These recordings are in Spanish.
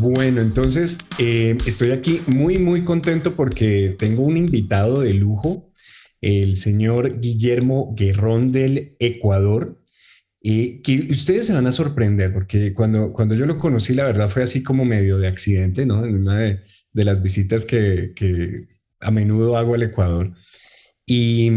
Bueno, entonces eh, estoy aquí muy, muy contento porque tengo un invitado de lujo, el señor Guillermo Guerrón del Ecuador, y que ustedes se van a sorprender porque cuando, cuando yo lo conocí, la verdad fue así como medio de accidente, ¿no? En una de, las visitas que, que a menudo hago al Ecuador. Y,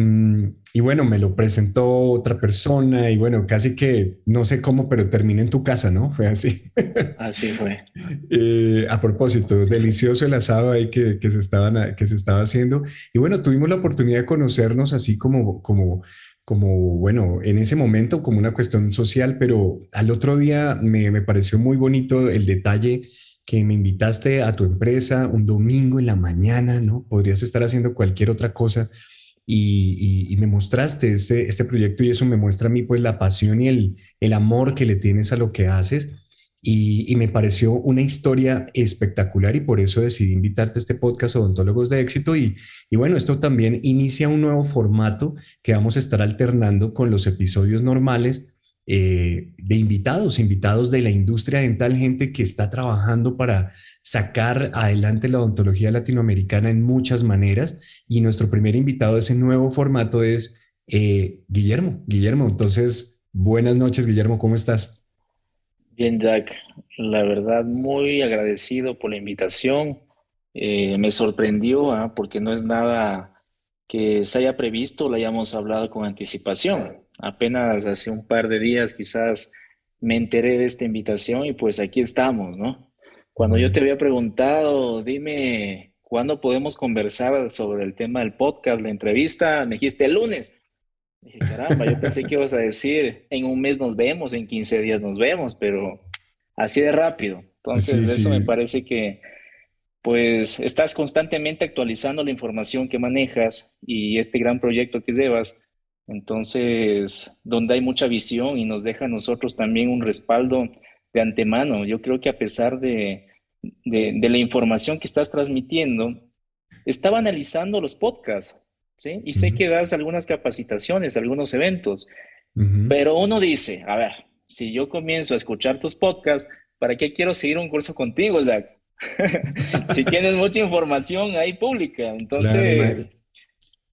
y, bueno, me lo presentó otra persona y bueno, casi que no sé cómo, pero terminé en tu casa, ¿no? Fue así. Así fue. Eh, a propósito, delicioso el asado ahí que, que, se estaban, que se estaba haciendo. Y bueno, tuvimos la oportunidad de conocernos así como, como, como, bueno, en ese momento como una cuestión social, pero al otro día me, me pareció muy bonito el detalle que me invitaste a tu empresa un domingo en la mañana, ¿no? Podrías estar haciendo cualquier otra cosa y, me mostraste este, este proyecto y eso me muestra a mí pues la pasión y el, el amor que le tienes a lo que haces. Y, me pareció una historia espectacular y por eso decidí invitarte a este podcast Odontólogos de Éxito. Y, y, bueno, esto también inicia un nuevo formato que vamos a estar alternando con los episodios normales eh, de invitados, invitados de la industria dental, gente que está trabajando para sacar adelante la odontología latinoamericana en muchas maneras. Y nuestro primer invitado de ese nuevo formato es eh, Guillermo. Guillermo, entonces, buenas noches, Guillermo, ¿cómo estás? Bien, Jack. La verdad, muy agradecido por la invitación. Eh, me sorprendió ¿ah? porque no es nada que se haya previsto, lo hayamos hablado con anticipación. Apenas hace un par de días quizás me enteré de esta invitación y pues aquí estamos, ¿no? Cuando yo te había preguntado, dime, ¿cuándo podemos conversar sobre el tema del podcast, la entrevista? Me dijiste el lunes. Dije, caramba, yo pensé que ibas a decir, en un mes nos vemos, en 15 días nos vemos, pero así de rápido. Entonces, eso me parece que, pues, estás constantemente actualizando la información que manejas y este gran proyecto que llevas. Entonces, donde hay mucha visión y nos deja a nosotros también un respaldo de antemano. Yo creo que a pesar de, de, la información que estás transmitiendo, estaba analizando los podcasts, ¿sí? Y sé que das algunas capacitaciones, algunos eventos, pero uno dice, a ver, si yo comienzo a escuchar tus podcasts, ¿para qué quiero seguir un curso contigo, Jack? si tienes mucha información ahí pública, entonces...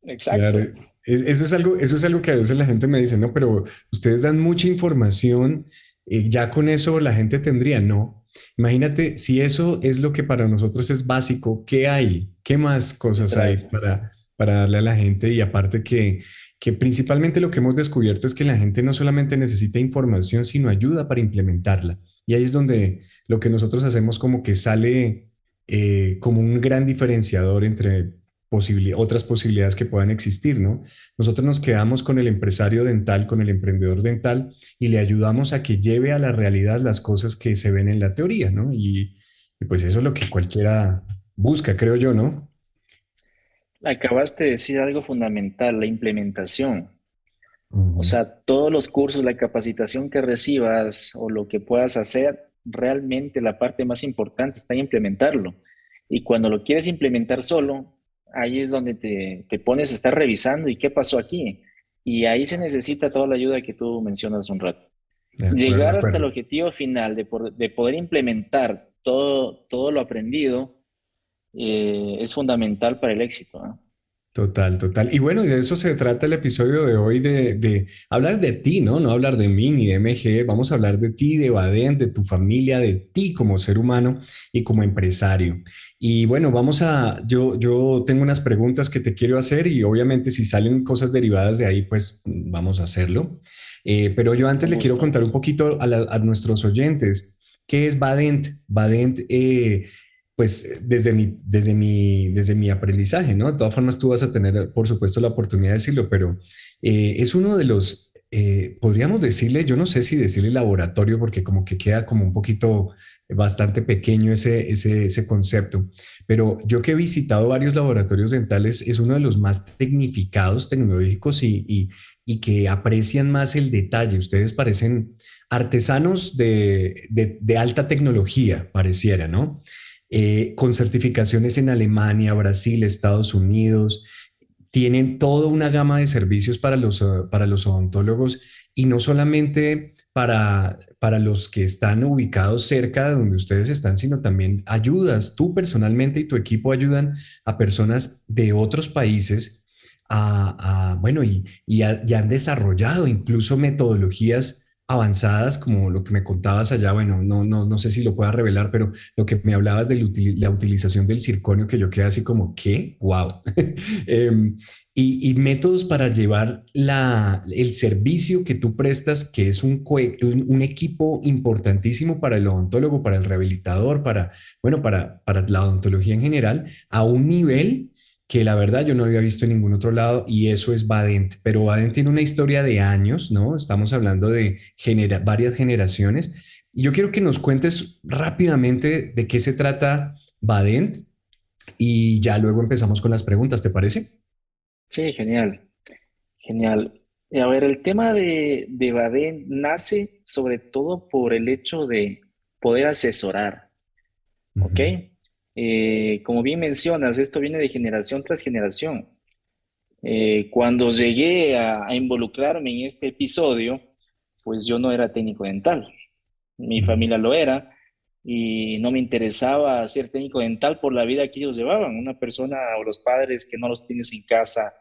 exacto. Eso es, algo, eso es algo que a veces la gente me dice, no, pero ustedes dan mucha información ya con eso la gente tendría, no. Imagínate si eso es lo que para nosotros es básico, ¿qué hay? ¿Qué más cosas hay para, para darle a la gente? Y aparte que, que principalmente lo que hemos descubierto es que la gente no solamente necesita información, sino ayuda para implementarla. Y ahí es donde lo que nosotros hacemos como que sale eh, como un gran diferenciador entre otras posibilidades que puedan existir, ¿no? Nosotros nos quedamos con el empresario dental, con el emprendedor dental y le ayudamos a que lleve a la realidad las cosas que se ven en la teoría, ¿no? Y, pues eso es lo que cualquiera busca, creo yo, ¿no? Acabaste de decir algo fundamental, la implementación. O sea, todos los cursos, la capacitación que recibas o lo que puedas hacer, realmente la parte más importante está en implementarlo. Y cuando lo quieres implementar solo, ahí es donde te, pones a estar revisando y qué pasó aquí. Y ahí se necesita toda la ayuda que tú mencionas un rato. Llegar hasta el objetivo final de, poder implementar todo, todo lo aprendido eh, es fundamental para el éxito. Total, total. Y bueno, de eso se trata el episodio de hoy, de, hablar de ti, ¿no? No hablar de mí ni de MG, vamos a hablar de ti, de Baden, de tu familia, de ti como ser humano y como empresario. Y bueno, vamos a, yo, yo tengo unas preguntas que te quiero hacer y obviamente si salen cosas derivadas de ahí, pues vamos a hacerlo. Eh, pero yo antes le quiero contar un poquito a, nuestros oyentes. ¿Qué es Badent? Badent eh, pues desde mi, desde, mi, desde mi aprendizaje, ¿no? De todas formas, tú vas a tener, por supuesto, la oportunidad de decirlo, pero eh, es uno de los eh, podríamos decirle, yo no sé si decirle laboratorio, porque como que queda como un poquito bastante pequeño ese, ese, concepto, pero yo que he visitado varios laboratorios dentales, es uno de los más tecnificados, tecnológicos y, y, y que aprecian más el detalle. Ustedes parecen artesanos de, de, de alta tecnología, pareciera, ¿no? Eh, con certificaciones en Alemania, Brasil, Estados Unidos, tienen toda una gama de servicios para los, para los odontólogos y no solamente para, para los que están ubicados cerca de donde ustedes están, sino también ayudas, tú personalmente y tu equipo ayudan a personas de otros países a, bueno, y, y, han desarrollado incluso metodologías avanzadas, como lo que me contabas allá, bueno, no, no, no sé si lo puedas revelar, pero lo que me hablabas de la utilización del circonio, que yo quedé así como, ¿qué? ¡Wow! Em, y, métodos para llevar la, el servicio que tú prestas, que es un, un, equipo importantísimo para el odontólogo, para el rehabilitador, para, bueno, para, para la odontología en general, a un nivel que la verdad yo no había visto en ningún otro lado y eso es Badent. Pero Badent tiene una historia de años, ¿no? Estamos hablando de varias generaciones. Y yo quiero que nos cuentes rápidamente de qué se trata Badent y ya luego empezamos con las preguntas, ¿te parece? Sí, genial, genial. A ver, el tema de, de Badent nace sobre todo por el hecho de poder asesorar, ¿ok? Eh, como bien mencionas, esto viene de generación tras generación. Eh, cuando llegué a, involucrarme en este episodio, pues yo no era técnico dental. Mi familia lo era y no me interesaba ser técnico dental por la vida que ellos llevaban. Una persona o los padres que no los tienes en casa,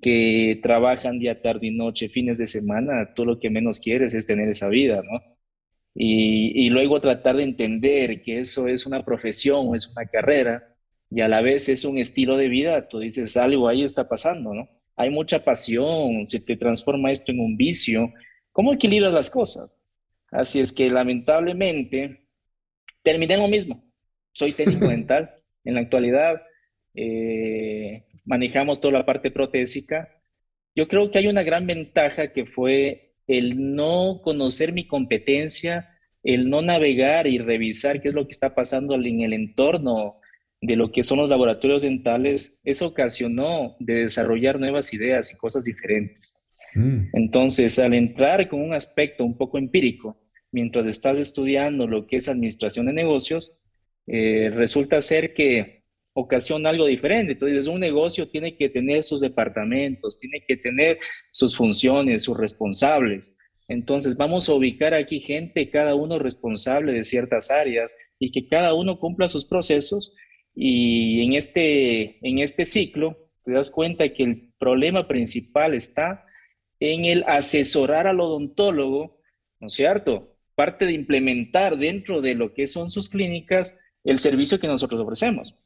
que trabajan día, tarde y noche, fines de semana, tú lo que menos quieres es tener esa vida, ¿no? Y, luego tratar de entender que eso es una profesión o es una carrera y a la vez es un estilo de vida, tú dices, algo ahí está pasando, ¿no? Hay mucha pasión, se te transforma esto en un vicio. ¿Cómo equilibras las cosas? Así es que lamentablemente terminé en lo mismo. Soy técnico dental. En la actualidad eh, manejamos toda la parte protésica. Yo creo que hay una gran ventaja que fue el no conocer mi competencia, el no navegar y revisar qué es lo que está pasando en el entorno de lo que son los laboratorios dentales, eso ocasionó de desarrollar nuevas ideas y cosas diferentes. Mm. Entonces, al entrar con un aspecto un poco empírico, mientras estás estudiando lo que es administración de negocios, eh, resulta ser que ocasiona algo diferente. Entonces, un negocio tiene que tener sus departamentos, tiene que tener sus funciones, sus responsables. Entonces, vamos a ubicar aquí gente, cada uno responsable de ciertas áreas y que cada uno cumpla sus procesos. Y en este, en este ciclo, te das cuenta que el problema principal está en el asesorar al odontólogo, ¿no es cierto? Parte de implementar dentro de lo que son sus clínicas el servicio que nosotros ofrecemos.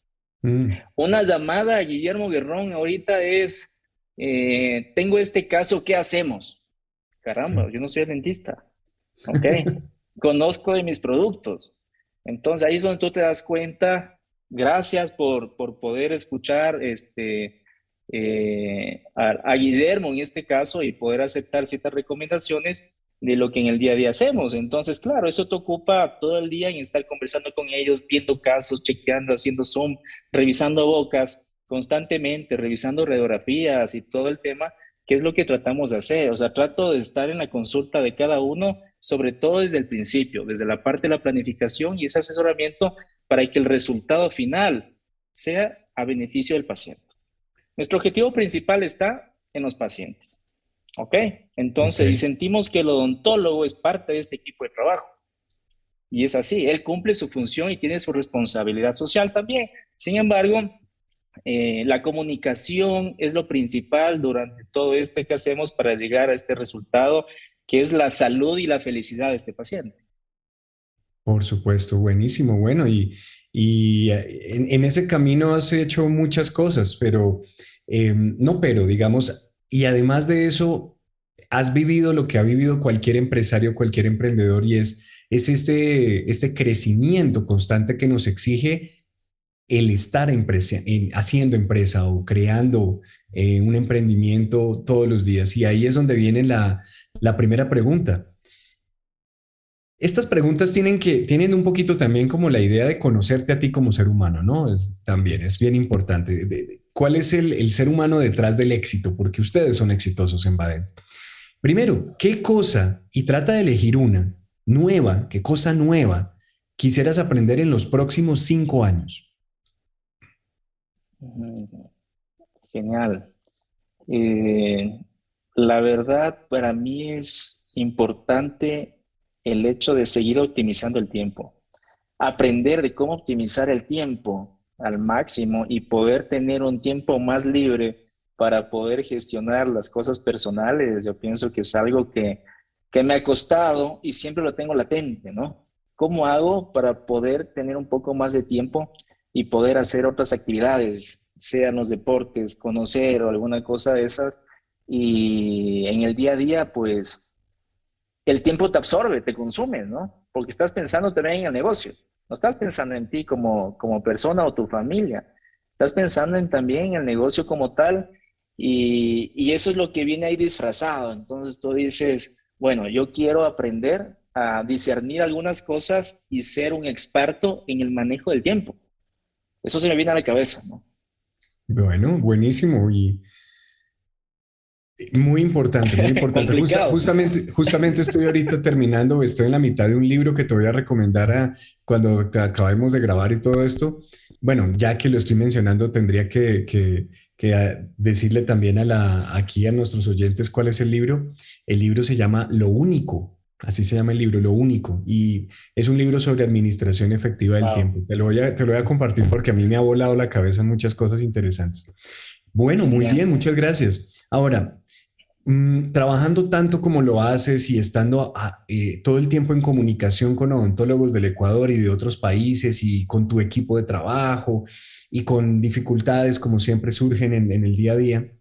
Mm. Una llamada a Guillermo Guerrón ahorita es, eh, tengo este caso, ¿qué hacemos? Caramba, yo no soy dentista. Ok, conozco de mis productos. Entonces ahí es donde tú te das cuenta, gracias por, por poder escuchar este, eh, a Guillermo en este caso y poder aceptar ciertas recomendaciones de lo que en el día a día hacemos. Entonces, claro, eso te ocupa todo el día en estar conversando con ellos, viendo casos, chequeando, haciendo Zoom, revisando bocas constantemente, revisando radiografías y todo el tema, que es lo que tratamos de hacer. O sea, trato de estar en la consulta de cada uno, sobre todo desde el principio, desde la parte de la planificación y ese asesoramiento para que el resultado final sea a beneficio del paciente. Nuestro objetivo principal está en los pacientes. ¿Ok? Entonces, y sentimos que el odontólogo es parte de este equipo de trabajo. Y es así, él cumple su función y tiene su responsabilidad social también. Sin embargo, eh, la comunicación es lo principal durante todo esto que hacemos para llegar a este resultado, que es la salud y la felicidad de este paciente. Por supuesto, buenísimo. Bueno, y, y eh, en, ese camino has hecho muchas cosas, pero eh, no, pero digamos, y además de eso, has vivido lo que ha vivido cualquier empresario, cualquier emprendedor, y es, es este, este crecimiento constante que nos exige el estar en haciendo empresa o creando eh, un emprendimiento todos los días. Y ahí es donde viene la, primera pregunta. Estas preguntas tienen que tienen un poquito también como la idea de conocerte a ti como ser humano, ¿no? Es, también es bien importante. ¿Cuál es el, el, ser humano detrás del éxito? Porque ustedes son exitosos en Baden. Primero, ¿qué cosa, y trata de elegir una nueva, qué cosa nueva quisieras aprender en los próximos cinco años? Genial. Eh, la verdad, para mí es importante el hecho de seguir optimizando el tiempo. Aprender de cómo optimizar el tiempo al máximo y poder tener un tiempo más libre para poder gestionar las cosas personales, yo pienso que es algo que, que me ha costado y siempre lo tengo latente, ¿no? ¿Cómo hago para poder tener un poco más de tiempo y poder hacer otras actividades, sean los deportes, conocer o alguna cosa de esas? Y en el día a día, pues, el tiempo te absorbe, te consumes, ¿no? Porque estás pensando también en el negocio, no estás pensando en ti como, como persona o tu familia, estás pensando en también en el negocio como tal y, y, eso es lo que viene ahí disfrazado. Entonces tú dices, bueno, yo quiero aprender a discernir algunas cosas y ser un experto en el manejo del tiempo. Eso se me viene a la cabeza, ¿no? Bueno, buenísimo y muy importante, muy importante. justamente, justamente estoy ahorita terminando, estoy en la mitad de un libro que te voy a recomendar a, cuando acabemos de grabar y todo esto. Bueno, ya que lo estoy mencionando, tendría que, que que decirle también a la, aquí a nuestros oyentes cuál es el libro. El libro se llama Lo Único, así se llama el libro, Lo Único, y es un libro sobre administración efectiva del tiempo. Te lo, voy a, te lo voy a compartir porque a mí me ha volado la cabeza muchas cosas interesantes. Bueno, muy bien, muchas gracias. Ahora, mm, trabajando tanto como lo haces y estando eh, todo el tiempo en comunicación con odontólogos del Ecuador y de otros países y con tu equipo de trabajo, y con dificultades como siempre surgen en, el día a día,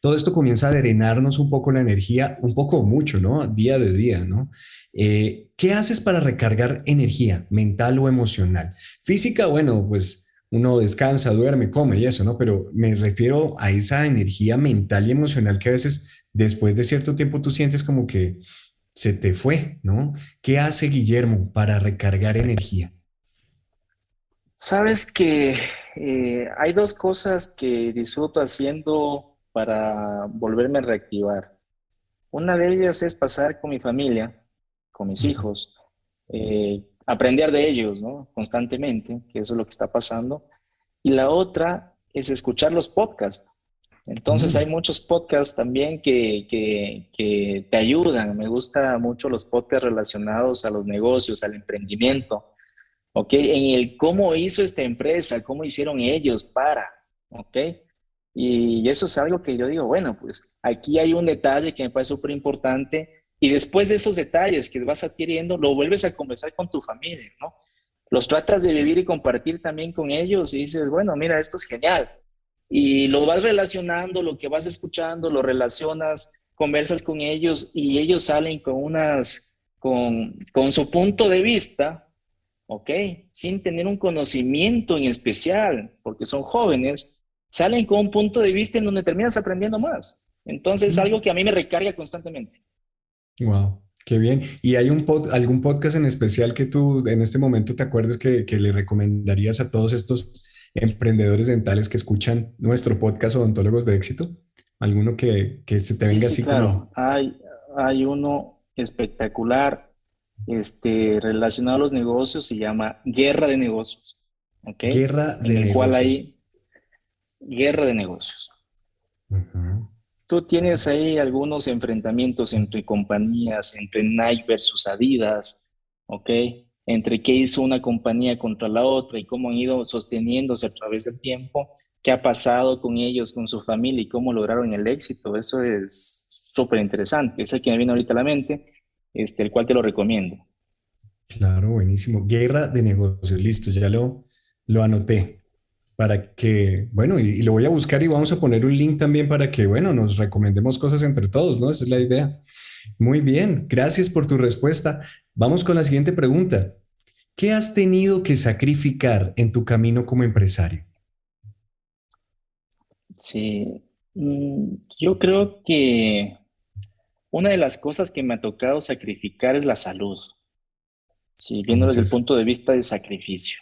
todo esto comienza a drenarnos un poco la energía, un poco mucho, ¿no? Día de día, ¿no? Eh, ¿Qué haces para recargar energía mental o emocional? Física, bueno, pues uno descansa, duerme, come y eso, ¿no? Pero me refiero a esa energía mental y emocional que a veces después de cierto tiempo tú sientes como que se te fue, ¿no? ¿Qué hace Guillermo para recargar energía? Sabes que eh, hay dos cosas que disfruto haciendo para volverme a reactivar. Una de ellas es pasar con mi familia, con mis hijos, eh, aprender de ellos, ¿no? Constantemente, que eso es lo que está pasando. Y la otra es escuchar los podcasts. Entonces mm. hay muchos podcasts también que, que, que, te ayudan. Me gustan mucho los podcasts relacionados a los negocios, al emprendimiento. ¿ok? En el cómo hizo esta empresa, cómo hicieron ellos para, ¿ok? Y eso es algo que yo digo, bueno, pues aquí hay un detalle que me parece súper importante y después de esos detalles que vas adquiriendo, lo vuelves a conversar con tu familia, ¿no? Los tratas de vivir y compartir también con ellos y dices, bueno, mira, esto es genial. Y lo vas relacionando, lo que vas escuchando, lo relacionas, conversas con ellos y ellos salen con unas, con, con su punto de vista, ¿ok? Sin tener un conocimiento en especial, porque son jóvenes, salen con un punto de vista en donde terminas aprendiendo más. Entonces, es algo que a mí me recarga constantemente. Wow, qué bien. ¿Y hay un algún podcast en especial que tú en este momento te acuerdes que, le recomendarías a todos estos emprendedores dentales que escuchan nuestro podcast Odontólogos de Éxito? ¿Alguno que, se te venga así claro. Hay, hay uno espectacular este, relacionado a los negocios se llama Guerra de Negocios. Guerra de en el cual hay Guerra de Negocios. Tú tienes ahí algunos enfrentamientos entre compañías, entre Nike versus Adidas, ¿ok? Entre qué hizo una compañía contra la otra y cómo han ido sosteniéndose a través del tiempo, qué ha pasado con ellos, con su familia y cómo lograron el éxito. Eso es súper interesante. Ese que me viene ahorita a la mente este, el cual te lo recomiendo. Claro, buenísimo. Guerra de negocios, listo, ya lo anoté para que, bueno, y, lo voy a buscar y vamos a poner un link también para que, bueno, nos recomendemos cosas entre todos, ¿no? Esa es la idea. Muy bien, gracias por tu respuesta. Vamos con la siguiente pregunta. ¿qué has tenido que sacrificar en tu camino como empresario? Sí, mm, yo creo que una de las cosas que me ha tocado sacrificar es la salud. Sí, viendo desde el punto de vista de sacrificio.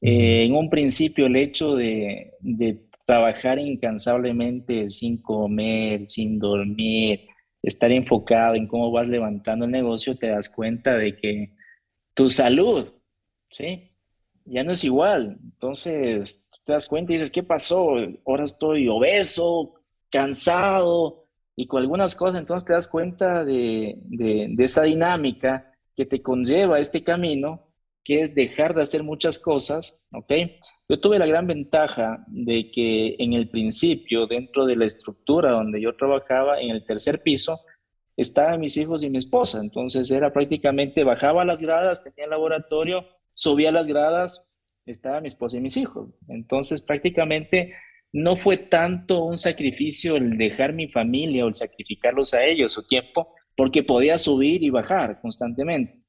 En un principio, el hecho de, trabajar incansablemente sin comer, sin dormir, estar enfocado en cómo vas levantando el negocio, te das cuenta de que tu salud, ¿sí? Ya no es igual. Entonces, te das cuenta y dices, ¿qué pasó? Ahora estoy obeso, cansado y con algunas cosas, entonces te das cuenta de, de, de esa dinámica que te conlleva este camino, que es dejar de hacer muchas cosas, ¿ok? Yo tuve la gran ventaja de que en el principio, dentro de la estructura donde yo trabajaba, en el tercer piso, estaban mis hijos y mi esposa. Entonces era prácticamente, bajaba las gradas, tenía el laboratorio, subía las gradas, estaba mi esposa y mis hijos. Entonces prácticamente no fue tanto un sacrificio el dejar mi familia o el sacrificarlos a ellos su tiempo, porque podía subir y bajar constantemente.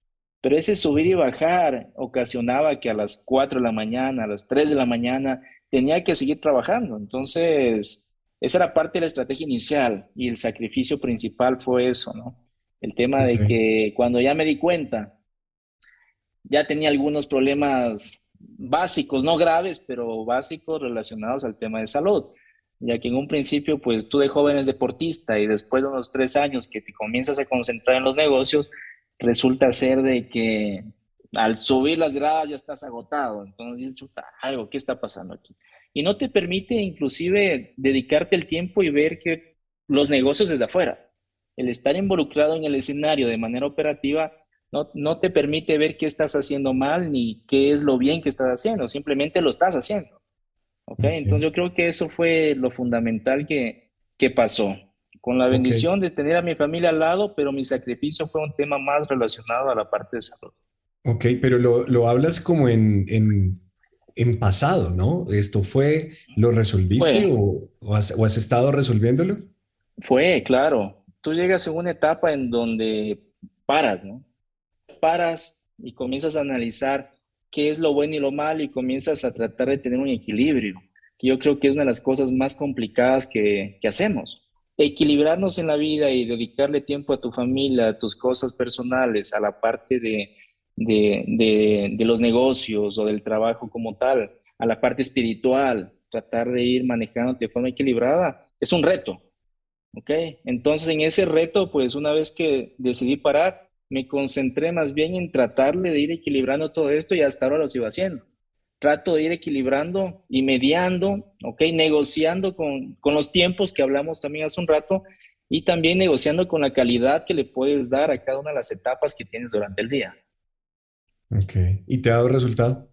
Pero ese subir y bajar ocasionaba que a las 4 de la mañana, a las 3 de la mañana, tenía que seguir trabajando. Entonces, esa era parte de la estrategia inicial y el sacrificio principal fue eso, ¿no? El tema de que cuando ya me di cuenta, ya tenía algunos problemas básicos, no graves, pero básicos relacionados al tema de salud. Ya que en un principio, pues tú de joven es deportista y después de unos tres años que te comienzas a concentrar en los negocios, resulta ser de que al subir las gradas ya estás agotado. Entonces dices, chuta, algo, ¿qué está pasando aquí? Y no te permite inclusive dedicarte el tiempo y ver que los negocios desde afuera. El estar involucrado en el escenario de manera operativa no, no te permite ver qué estás haciendo mal ni qué es lo bien que estás haciendo, simplemente lo estás haciendo. ¿Okay? Entonces yo creo que eso fue lo fundamental que, que pasó con la bendición de tener a mi familia al lado, pero mi sacrificio fue un tema más relacionado a la parte de salud. Ok, pero lo, lo hablas como en, en, en, pasado, ¿no? ¿Esto fue, lo resolviste o, o, has, o, has, estado resolviéndolo? Fue, claro. Tú llegas en una etapa en donde paras, ¿no? Paras y comienzas a analizar qué es lo bueno y lo malo y comienzas a tratar de tener un equilibrio, que yo creo que es una de las cosas más complicadas que, que hacemos equilibrarnos en la vida y dedicarle tiempo a tu familia, a tus cosas personales, a la parte de, los negocios o del trabajo como tal, a la parte espiritual, tratar de ir manejándote de forma equilibrada, es un reto. ¿Ok? Entonces, en ese reto, pues una vez que decidí parar, me concentré más bien en tratarle de ir equilibrando todo esto y hasta ahora lo sigo haciendo trato de ir equilibrando y mediando, ¿ok? Negociando con, con, los tiempos que hablamos también hace un rato y también negociando con la calidad que le puedes dar a cada una de las etapas que tienes durante el día. Ok. ¿Y te ha dado resultado?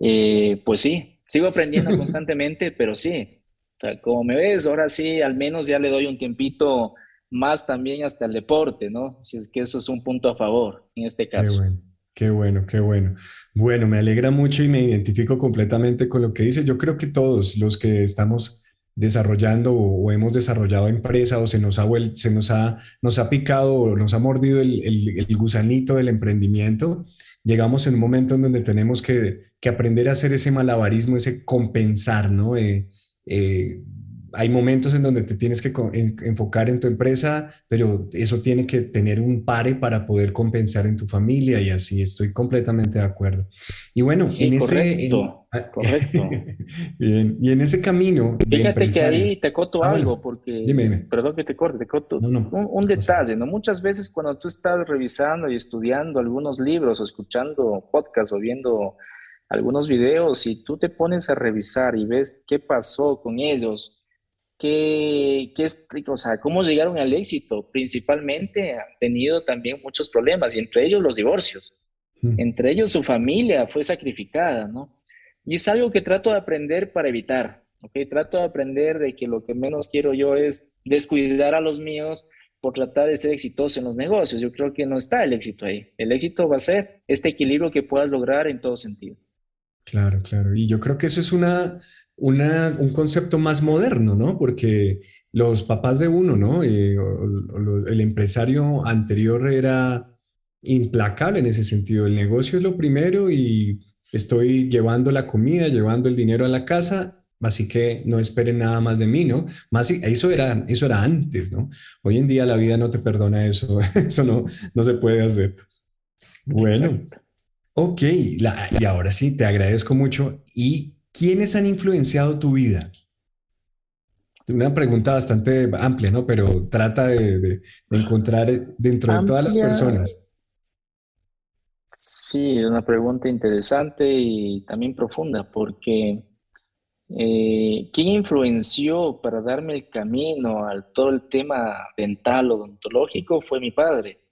Eh, pues sí, sigo aprendiendo constantemente, pero sí. O sea, como me ves, ahora sí, al menos ya le doy un tiempito más también hasta el deporte, ¿no? Si es que eso es un punto a favor en este caso. Qué bueno. Qué bueno, qué bueno. Bueno, me alegra mucho y me identifico completamente con lo que dice. Yo creo que todos los que estamos desarrollando o, hemos desarrollado empresa o se nos ha, se nos ha, nos ha picado o nos ha mordido el, el, gusanito del emprendimiento, llegamos en un momento en donde tenemos que, que aprender a hacer ese malabarismo, ese compensar, ¿no? Eh, eh, hay momentos en donde te tienes que enfocar en tu empresa, pero eso tiene que tener un pare para poder compensar en tu familia y así estoy completamente de acuerdo. Y bueno, en ese... Ah, correcto. Bien, y en ese camino... Fíjate que ahí te coto ah, algo, porque... Dime, Perdón que te corte, te coto. Un, detalle, ¿no? Muchas veces cuando tú estás revisando y estudiando algunos libros o escuchando podcasts o viendo algunos videos y tú te pones a revisar y ves qué pasó con ellos que, es, o sea, cómo llegaron al éxito. Principalmente han tenido también muchos problemas y entre ellos los divorcios. Entre ellos su familia fue sacrificada, ¿no? Y es algo que trato de aprender para evitar, ¿ok? Trato de aprender de que lo que menos quiero yo es descuidar a los míos por tratar de ser exitoso en los negocios. Yo creo que no está el éxito ahí. El éxito va a ser este equilibrio que puedas lograr en todo sentido. Claro, claro. Y yo creo que eso es una, un concepto más moderno, ¿no? Porque los papás de uno, ¿no? Eh, el empresario anterior era, implacable en ese sentido. El negocio es lo primero y estoy llevando la comida, llevando el dinero a la casa, así que no esperen nada más de mí, ¿no? Más eso era, eso era antes, ¿no? Hoy en día la vida no te perdona eso, eso no, no se puede hacer. Bueno, ok, y ahora sí, te agradezco mucho. ¿Y quiénes han influenciado tu vida? Una pregunta bastante amplia, ¿no? Pero trata de, encontrar dentro de todas las personas. Sí, es una pregunta interesante y también profunda, porque eh, ¿quién influenció para darme el camino al todo el tema dental odontológico? Fue mi padre.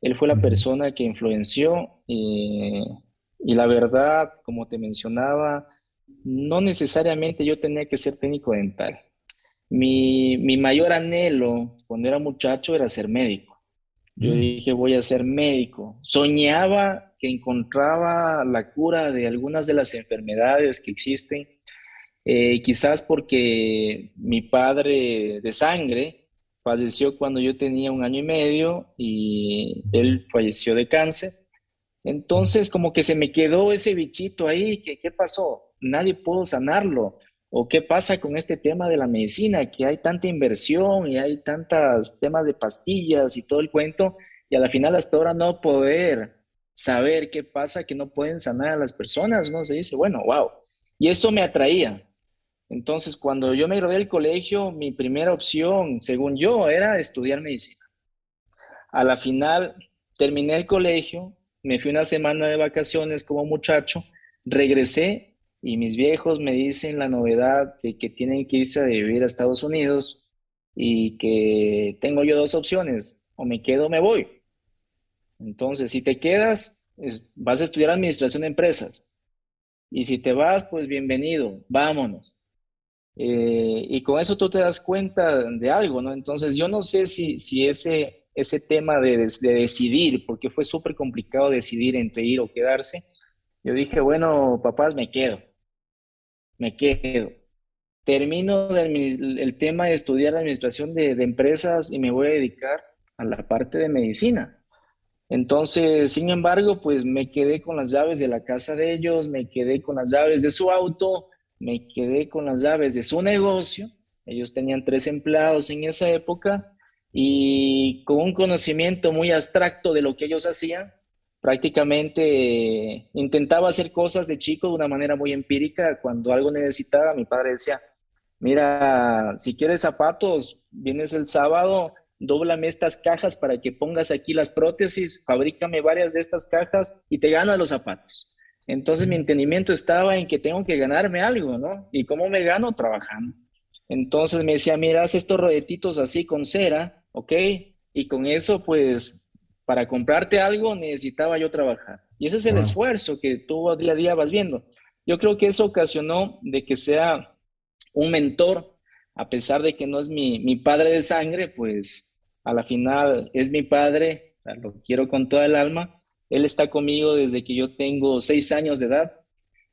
Él fue la persona que influenció eh, y la verdad, como te mencionaba, no necesariamente yo tenía que ser técnico dental. Mi, mi mayor anhelo cuando era muchacho era ser médico. Yo mm. dije, voy a ser médico. Soñaba que encontraba la cura de algunas de las enfermedades que existen, eh, quizás porque mi padre de sangre falleció cuando yo tenía un año y medio y él falleció de cáncer. Entonces, como que se me quedó ese bichito ahí, que, ¿qué pasó? Nadie pudo sanarlo. ¿O qué pasa con este tema de la medicina? Que hay tanta inversión y hay tantos temas de pastillas y todo el cuento, y a la final hasta ahora no poder saber qué pasa, que no pueden sanar a las personas, ¿no? Se dice, bueno, wow. Y eso me atraía. Entonces, cuando yo me gradué del colegio, mi primera opción, según yo, era estudiar medicina. A la final, terminé el colegio, me fui una semana de vacaciones como muchacho, regresé y mis viejos me dicen la novedad de que tienen que irse a vivir a Estados Unidos y que tengo yo dos opciones, o me quedo o me voy. Entonces, si te quedas, vas a estudiar administración de empresas. Y si te vas, pues bienvenido, vámonos. Eh, y con eso tú te das cuenta de algo, ¿no? Entonces, yo no sé si, si ese, ese tema de, de decidir, porque fue súper complicado decidir entre ir o quedarse, yo dije, bueno, papás, me quedo me quedo. Termino el, tema de estudiar administración de, empresas y me voy a dedicar a la parte de medicina. Entonces, sin embargo, pues me quedé con las llaves de la casa de ellos, me quedé con las llaves de su auto, me quedé con las llaves de su negocio. Ellos tenían tres empleados en esa época y con un conocimiento muy abstracto de lo que ellos hacían, prácticamente intentaba hacer cosas de chico de una manera muy empírica. Cuando algo necesitaba, mi padre decía, mira, si quieres zapatos, vienes el sábado, dóblame estas cajas para que pongas aquí las prótesis, fabrícame varias de estas cajas y te ganas los zapatos. Entonces mi entendimiento estaba en que tengo que ganarme algo, ¿no? ¿Y cómo me gano? Trabajando. Entonces me decía, mira, haz estos rodetitos así con cera, ¿ok? Y con eso, pues, para comprarte algo necesitaba yo trabajar. Y ese es el esfuerzo que tú día a día vas viendo. Yo creo que eso ocasionó de que sea un mentor, a pesar de que no es mi, mi padre de sangre, pues a la final es mi padre, lo quiero con toda el alma. Él está conmigo desde que yo tengo seis años de edad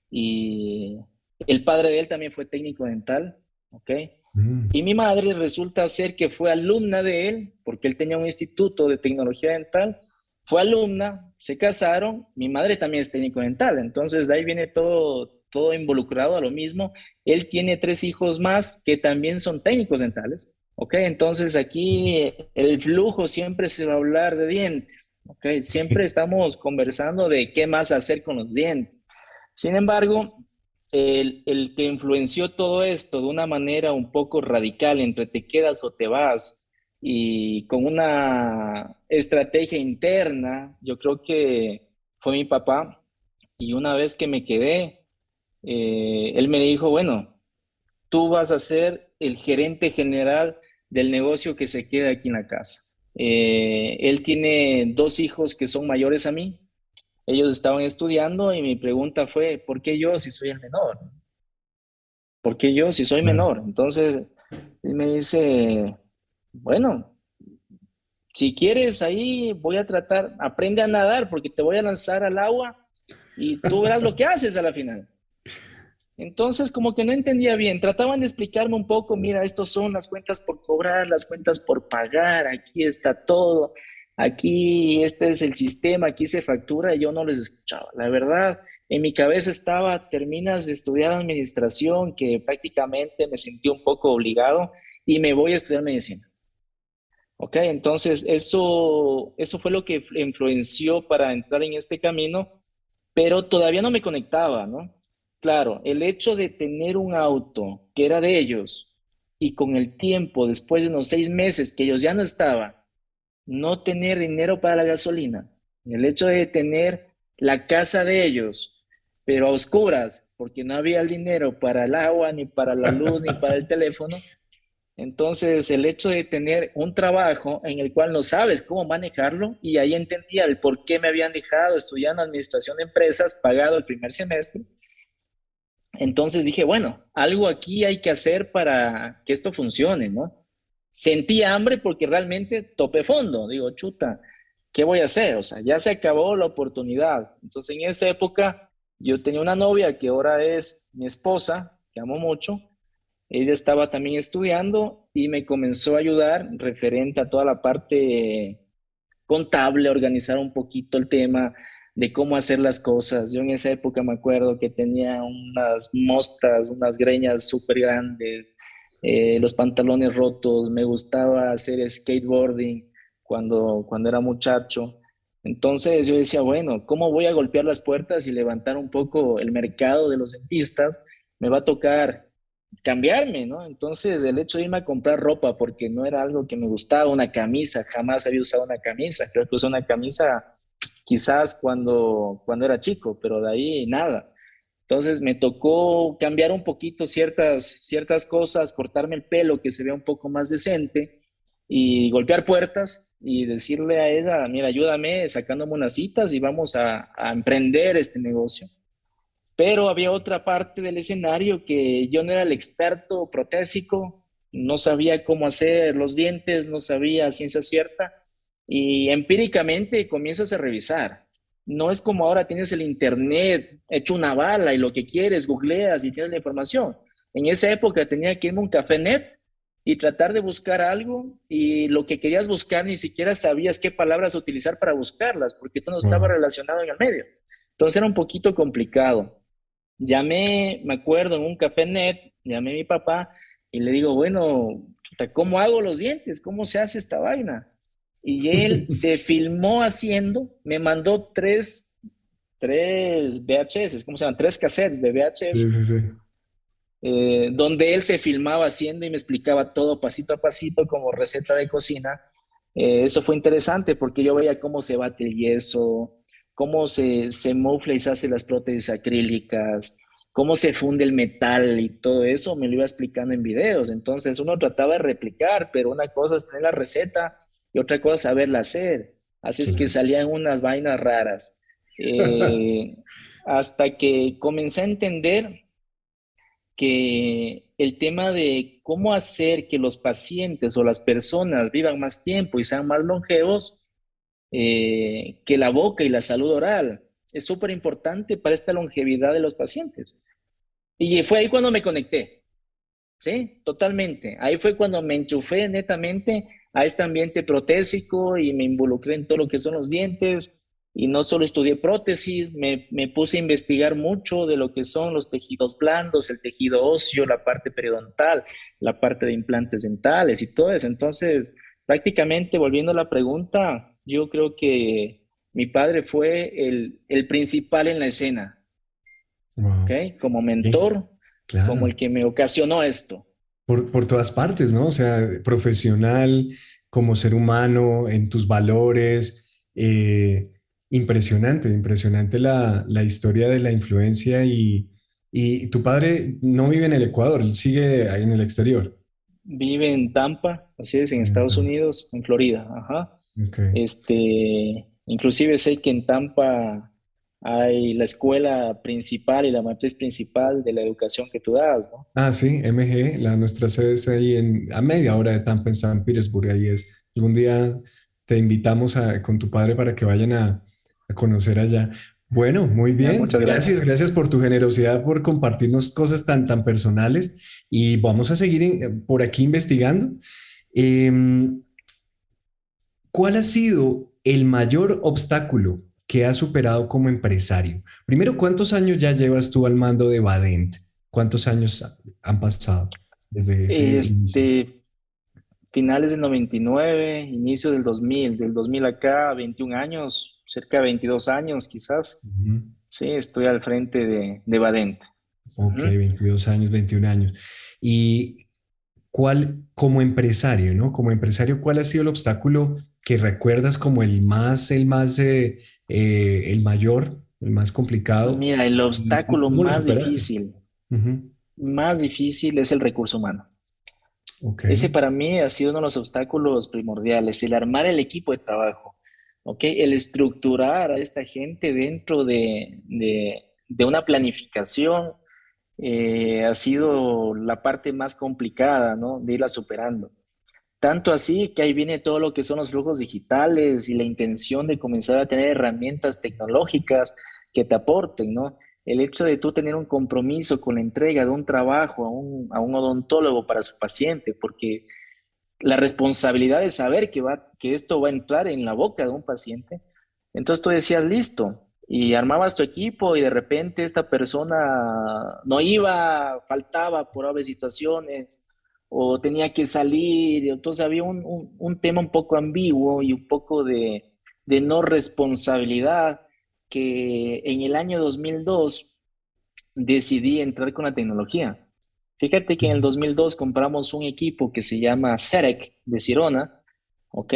y el padre de él también fue técnico dental, ¿ok? Mm. Y mi madre resulta ser que fue alumna de él, porque él tenía un instituto de tecnología dental, fue alumna, se casaron, mi madre también es técnico dental, entonces de ahí viene todo, todo involucrado a lo mismo. Él tiene tres hijos más que también son técnicos dentales, ¿ok? Entonces aquí el flujo siempre se va a hablar de dientes, ¿ok? Siempre estamos conversando de qué más hacer con los dientes. Sin embargo, el, que influenció todo esto de una manera un poco radical entre te quedas o te vas y con una estrategia interna, yo creo que fue mi papá. Y una vez que me quedé, eh, él me dijo, bueno, tú vas a ser el gerente general del negocio que se queda aquí en la casa. Eh, él tiene dos hijos que son mayores a mí, ellos estaban estudiando y mi pregunta fue, ¿por qué yo si soy el menor? ¿Por qué yo si soy menor? Entonces, él me dice, bueno, si quieres ahí voy a tratar, aprende a nadar porque te voy a lanzar al agua y tú verás lo que haces a la final. Entonces, como que no entendía bien, trataban de explicarme un poco, mira, estos son las cuentas por cobrar, las cuentas por pagar, aquí está todo. aquí este es el sistema, aquí se factura, y yo no les escuchaba. La verdad, en mi cabeza estaba, terminas de estudiar administración, que prácticamente me sentí un poco obligado, y me voy a estudiar medicina. Ok, entonces eso, eso fue lo que influenció para entrar en este camino, pero todavía no me conectaba, ¿no? Claro, el hecho de tener un auto que era de ellos y con el tiempo, después de unos seis meses que ellos ya no estaban, no tener dinero para la gasolina, el hecho de tener la casa de ellos, pero a oscuras, porque no había el dinero para el agua, ni para la luz, ni para el teléfono, entonces, el hecho de tener un trabajo en el cual no sabes cómo manejarlo, y ahí entendía el por qué me habían dejado estudiando administración de empresas, pagado el primer semestre. Entonces dije, bueno, algo aquí hay que hacer para que esto funcione, ¿no? Sentí hambre porque realmente topé fondo. Digo, chuta, ¿qué voy a hacer? O sea, ya se acabó la oportunidad. Entonces, en esa época, yo tenía una novia que ahora es mi esposa, que amo mucho, ella estaba también estudiando y me comenzó a ayudar referente a toda la parte contable, organizar un poquito el tema de cómo hacer las cosas. Yo en esa época me acuerdo que tenía unas mostas, unas greñas súper grandes, eh, los pantalones rotos, me gustaba hacer skateboarding cuando, cuando era muchacho. Entonces yo decía, bueno, ¿cómo voy a golpear las puertas y levantar un poco el mercado de los dentistas? Me va a tocar cambiarme, ¿no? Entonces, el hecho de irme a comprar ropa porque no era algo que me gustaba, una camisa, jamás había usado una camisa, creo que usé una camisa quizás cuando, cuando era chico, pero de ahí nada. Entonces me tocó cambiar un poquito ciertas, ciertas cosas, cortarme el pelo que se vea un poco más decente y golpear puertas y decirle a ella, mira, ayúdame sacándome unas citas y vamos a, a emprender este negocio. Pero había otra parte del escenario que yo no era el experto protésico, no sabía cómo hacer los dientes, no sabía ciencia cierta y empíricamente comienzas a revisar. No es como ahora tienes el internet hecho una bala y lo que quieres, googleas y tienes la información. En esa época tenía que irme a un café net y tratar de buscar algo y lo que querías buscar ni siquiera sabías qué palabras utilizar para buscarlas porque tú no estabas relacionado en el medio. Entonces era un poquito complicado. Llamé, me acuerdo, en un café net, llamé a mi papá y le digo, bueno, ¿cómo hago los dientes? ¿Cómo se hace esta vaina? Y él se filmó haciendo, me mandó tres, tres VHS, ¿cómo se llaman? Tres cassettes de VHS. Eh, donde él se filmaba haciendo y me explicaba todo pasito a pasito como receta de cocina. Eh, eso fue interesante porque yo veía cómo se bate el yeso, cómo se, se mofla y se hace las prótesis acrílicas, cómo se funde el metal y todo eso, me lo iba explicando en videos. Entonces uno trataba de replicar, pero una cosa es tener la receta y otra cosa saberla hacer. Así es que salían unas vainas raras. Eh, hasta que comencé a entender que el tema de cómo hacer que los pacientes o las personas vivan más tiempo y sean más longevos eh, que la boca y la salud oral. Es súper importante para esta longevidad de los pacientes. Y fue ahí cuando me conecté. Sí, totalmente. Ahí fue cuando me enchufé netamente a este ambiente protésico y me involucré en todo lo que son los dientes. Y no solo estudié prótesis, me, me puse a investigar mucho de lo que son los tejidos blandos, el tejido óseo, la parte periodontal, la parte de implantes dentales y todo eso. Entonces, prácticamente volviendo a la pregunta, yo creo que mi padre fue el, el principal en la escena, como mentor, como el que me ocasionó esto. Por, por, todas partes, ¿no? O sea, profesional, como ser humano, en tus valores. Eh, impresionante, impresionante la, la, historia de la influencia y, y tu padre no vive en el Ecuador, él sigue ahí en el exterior. Vive en Tampa, así es, en Estados Unidos, en Florida, ajá. Este, inclusive sé que en Tampa hay la escuela principal y la matriz principal de la educación que tú das, ¿no? Ah, sí, MG, la, nuestra sede es ahí en, a media hora de Tampa, en San Petersburg, ahí es. Algún día te invitamos a, con tu padre para que vayan a, a conocer allá. Bueno, muy bien. Muchas gracias. gracias. por tu generosidad, por compartirnos cosas tan, tan personales y vamos a seguir por aquí investigando. Eh, ¿cuál ha sido el mayor obstáculo que has superado como empresario? Primero, ¿cuántos años ya llevas tú al mando de Badent? ¿Cuántos años han pasado desde ese este, finales del 99, inicio del 2000, del 2000 acá, 21 años, cerca de 22 años quizás. Sí, estoy al frente de, de Badent. Ok, 22 años, 21 años. ¿Y cuál, como empresario, ¿no? Como empresario, cuál ha sido el obstáculo que recuerdas como el más, el más, eh, eh, el mayor, el más complicado? Mira, el obstáculo más difícil, más difícil es el recurso humano. Okay. Ese para mí ha sido uno de los obstáculos primordiales, el armar el equipo de trabajo, ¿ok? El estructurar a esta gente dentro de, de, de una planificación, eh, ha sido la parte más complicada, ¿no? De irla superando. Tanto así que ahí viene todo lo que son los flujos digitales y la intención de comenzar a tener herramientas tecnológicas que te aporten, ¿no? El hecho de tú tener un compromiso con la entrega de un trabajo a un, a un odontólogo para su paciente, porque la responsabilidad de saber que, va, que esto va a entrar en la boca de un paciente, entonces tú decías, listo, y armabas tu equipo y de repente esta persona no iba, faltaba por obvias situaciones o tenía que salir, entonces había un, un, tema un poco ambiguo y un poco de, de, no responsabilidad que en el año 2002 decidí entrar con la tecnología. Fíjate que en el 2002 compramos un equipo que se llama CEREC de Cirona, ¿ok?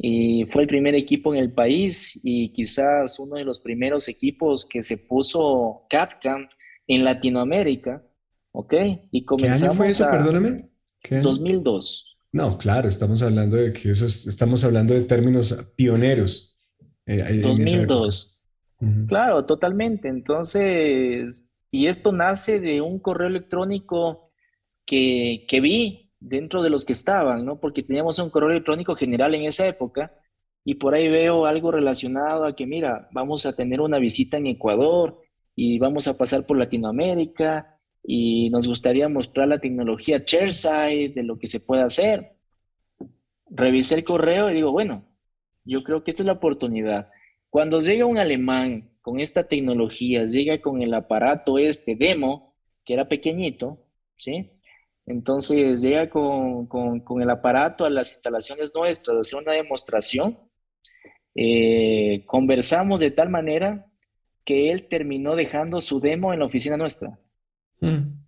y fue el primer equipo en el país y quizás uno de los primeros equipos que se puso CAD-CAM en Latinoamérica, ¿ok? Y comenzamos ¿Qué año fue eso, perdóname? 2002. No, claro, estamos hablando de que eso estamos hablando de términos pioneros. 2002. Eh, claro, totalmente. Entonces, y esto nace de un correo electrónico que, que vi dentro de los que estaban, ¿no? Porque teníamos un correo electrónico general en esa época y por ahí veo algo relacionado a que, mira, vamos a tener una visita en Ecuador y vamos a pasar por Latinoamérica y nos gustaría mostrar la tecnología Chairside de lo que se puede hacer. Revisé el correo y digo, bueno, yo creo que esa es la oportunidad. Cuando llega un alemán con esta tecnología, llega con el aparato este demo, que era pequeñito, ¿sí? Entonces llega con, el aparato a las instalaciones nuestras, a hacer una demostración. Eh, conversamos de tal manera que él terminó dejando su demo en la oficina nuestra. Mm.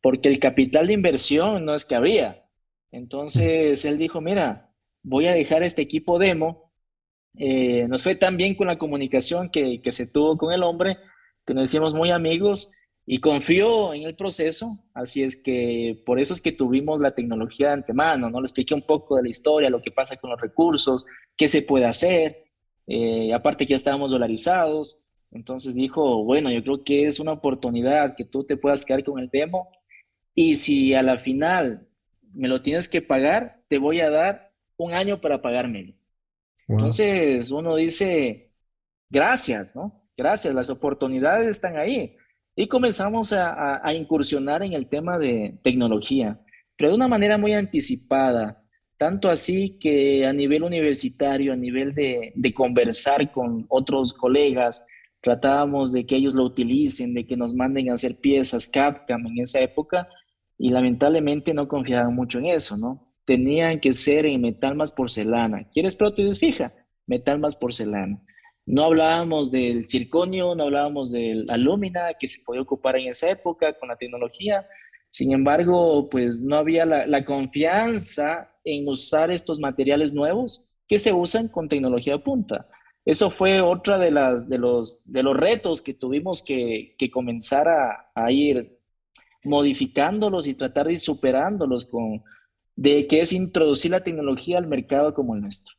Porque el capital de inversión no es que había. Entonces él dijo, mira, voy a dejar este equipo demo. Eh, nos fue tan bien con la comunicación que, que se tuvo con el hombre que nos hicimos muy amigos y confío en el proceso, así es que por eso es que tuvimos la tecnología de antemano, ¿no? Le expliqué un poco de la historia, lo que pasa con los recursos, qué se puede hacer, eh, aparte que ya estábamos dolarizados, entonces dijo, bueno, yo creo que es una oportunidad que tú te puedas quedar con el demo y si a la final me lo tienes que pagar, te voy a dar un año para pagármelo. Entonces uno dice, gracias, ¿no? Gracias, las oportunidades están ahí. Y comenzamos a, incursionar en el tema de tecnología, pero de una manera muy anticipada, tanto así que a nivel universitario, a nivel de, conversar con otros colegas, tratábamos de que ellos lo utilicen, de que nos manden a hacer piezas CAD-CAM en esa época, y lamentablemente no confiaban mucho en eso, ¿no? Tenían que ser en metal más porcelana. ¿Quieres prótesis fija? Metal más porcelana. No hablábamos del circonio, no hablábamos del alumina que se podía ocupar en esa época con la tecnología. Sin embargo, pues no había la, confianza en usar estos materiales nuevos que se usan con tecnología de punta. Eso fue otra de, las, de, los, de los retos que tuvimos que, comenzar a, a, ir modificándolos y tratar de ir superándolos con, de que es introducir la tecnología al mercado como el nuestro.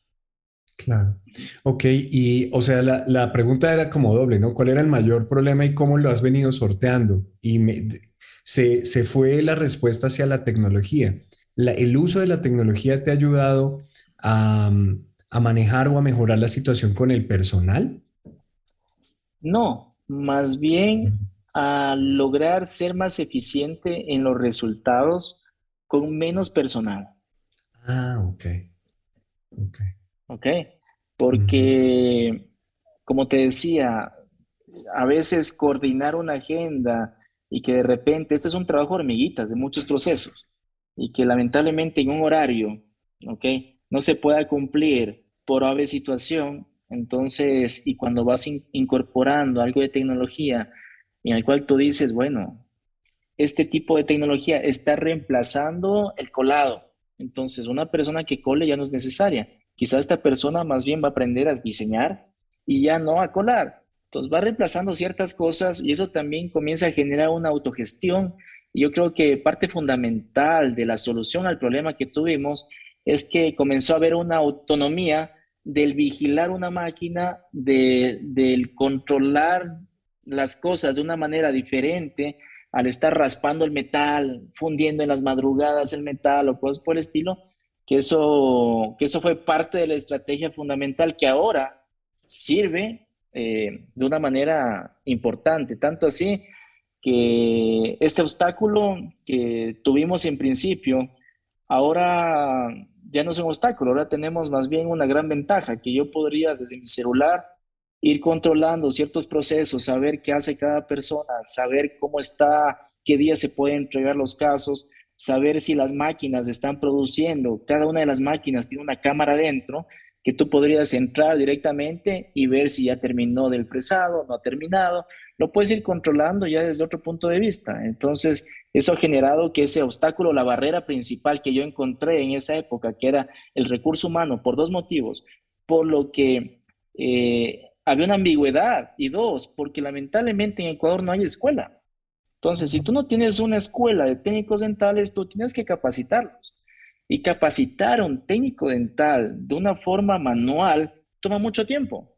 Claro. Ok, y o sea, la, pregunta era como doble, ¿no? ¿Cuál era el mayor problema y cómo lo has venido sorteando? Y se, fue la respuesta hacia la tecnología. ¿El uso de la tecnología te ha ayudado a, a manejar o a mejorar la situación con el personal? No, más bien a lograr ser más eficiente en los resultados con menos personal. Ah, ok. Ok. ¿ok? Porque, como te decía, a veces coordinar una agenda y que de repente, este es un trabajo hormiguitas de muchos procesos y que lamentablemente en un horario, ¿ok? No se pueda cumplir por ave situación, entonces, y cuando vas incorporando algo de tecnología en el cual tú dices, bueno, este tipo de tecnología está reemplazando el colado. Entonces, una persona que cole ya no es necesaria. Quizás esta persona más bien va a aprender a diseñar y ya no a colar. Entonces va reemplazando ciertas cosas y eso también comienza a generar una autogestión. Y yo creo que parte fundamental de la solución al problema que tuvimos es que comenzó a haber una autonomía del vigilar una máquina, de, del controlar las cosas de una manera diferente, al estar raspando el metal, fundiendo en las madrugadas el metal o cosas por el estilo, que eso, que eso fue parte de la estrategia fundamental que ahora sirve eh, de una manera importante, tanto así que este obstáculo que tuvimos en principio, ahora ya no es un obstáculo, ahora tenemos más bien una gran ventaja, que yo podría desde mi celular ir controlando ciertos procesos, saber qué hace cada persona, saber cómo está, qué día se pueden entregar los casos, saber si las máquinas están produciendo. Cada una de las máquinas tiene una cámara dentro que tú podrías entrar directamente y ver si ya terminó del fresado, no ha terminado. Lo puedes ir controlando ya desde otro punto de vista. Entonces, eso ha generado que ese obstáculo, la barrera principal que yo encontré en esa época, que era el recurso humano, por dos motivos. Por lo que eh, había una ambigüedad y dos, porque lamentablemente en Ecuador no hay escuela. Entonces, si tú no tienes una escuela de técnicos dentales, tú tienes que capacitarlos. Y capacitar a un técnico dental de una forma manual toma mucho tiempo.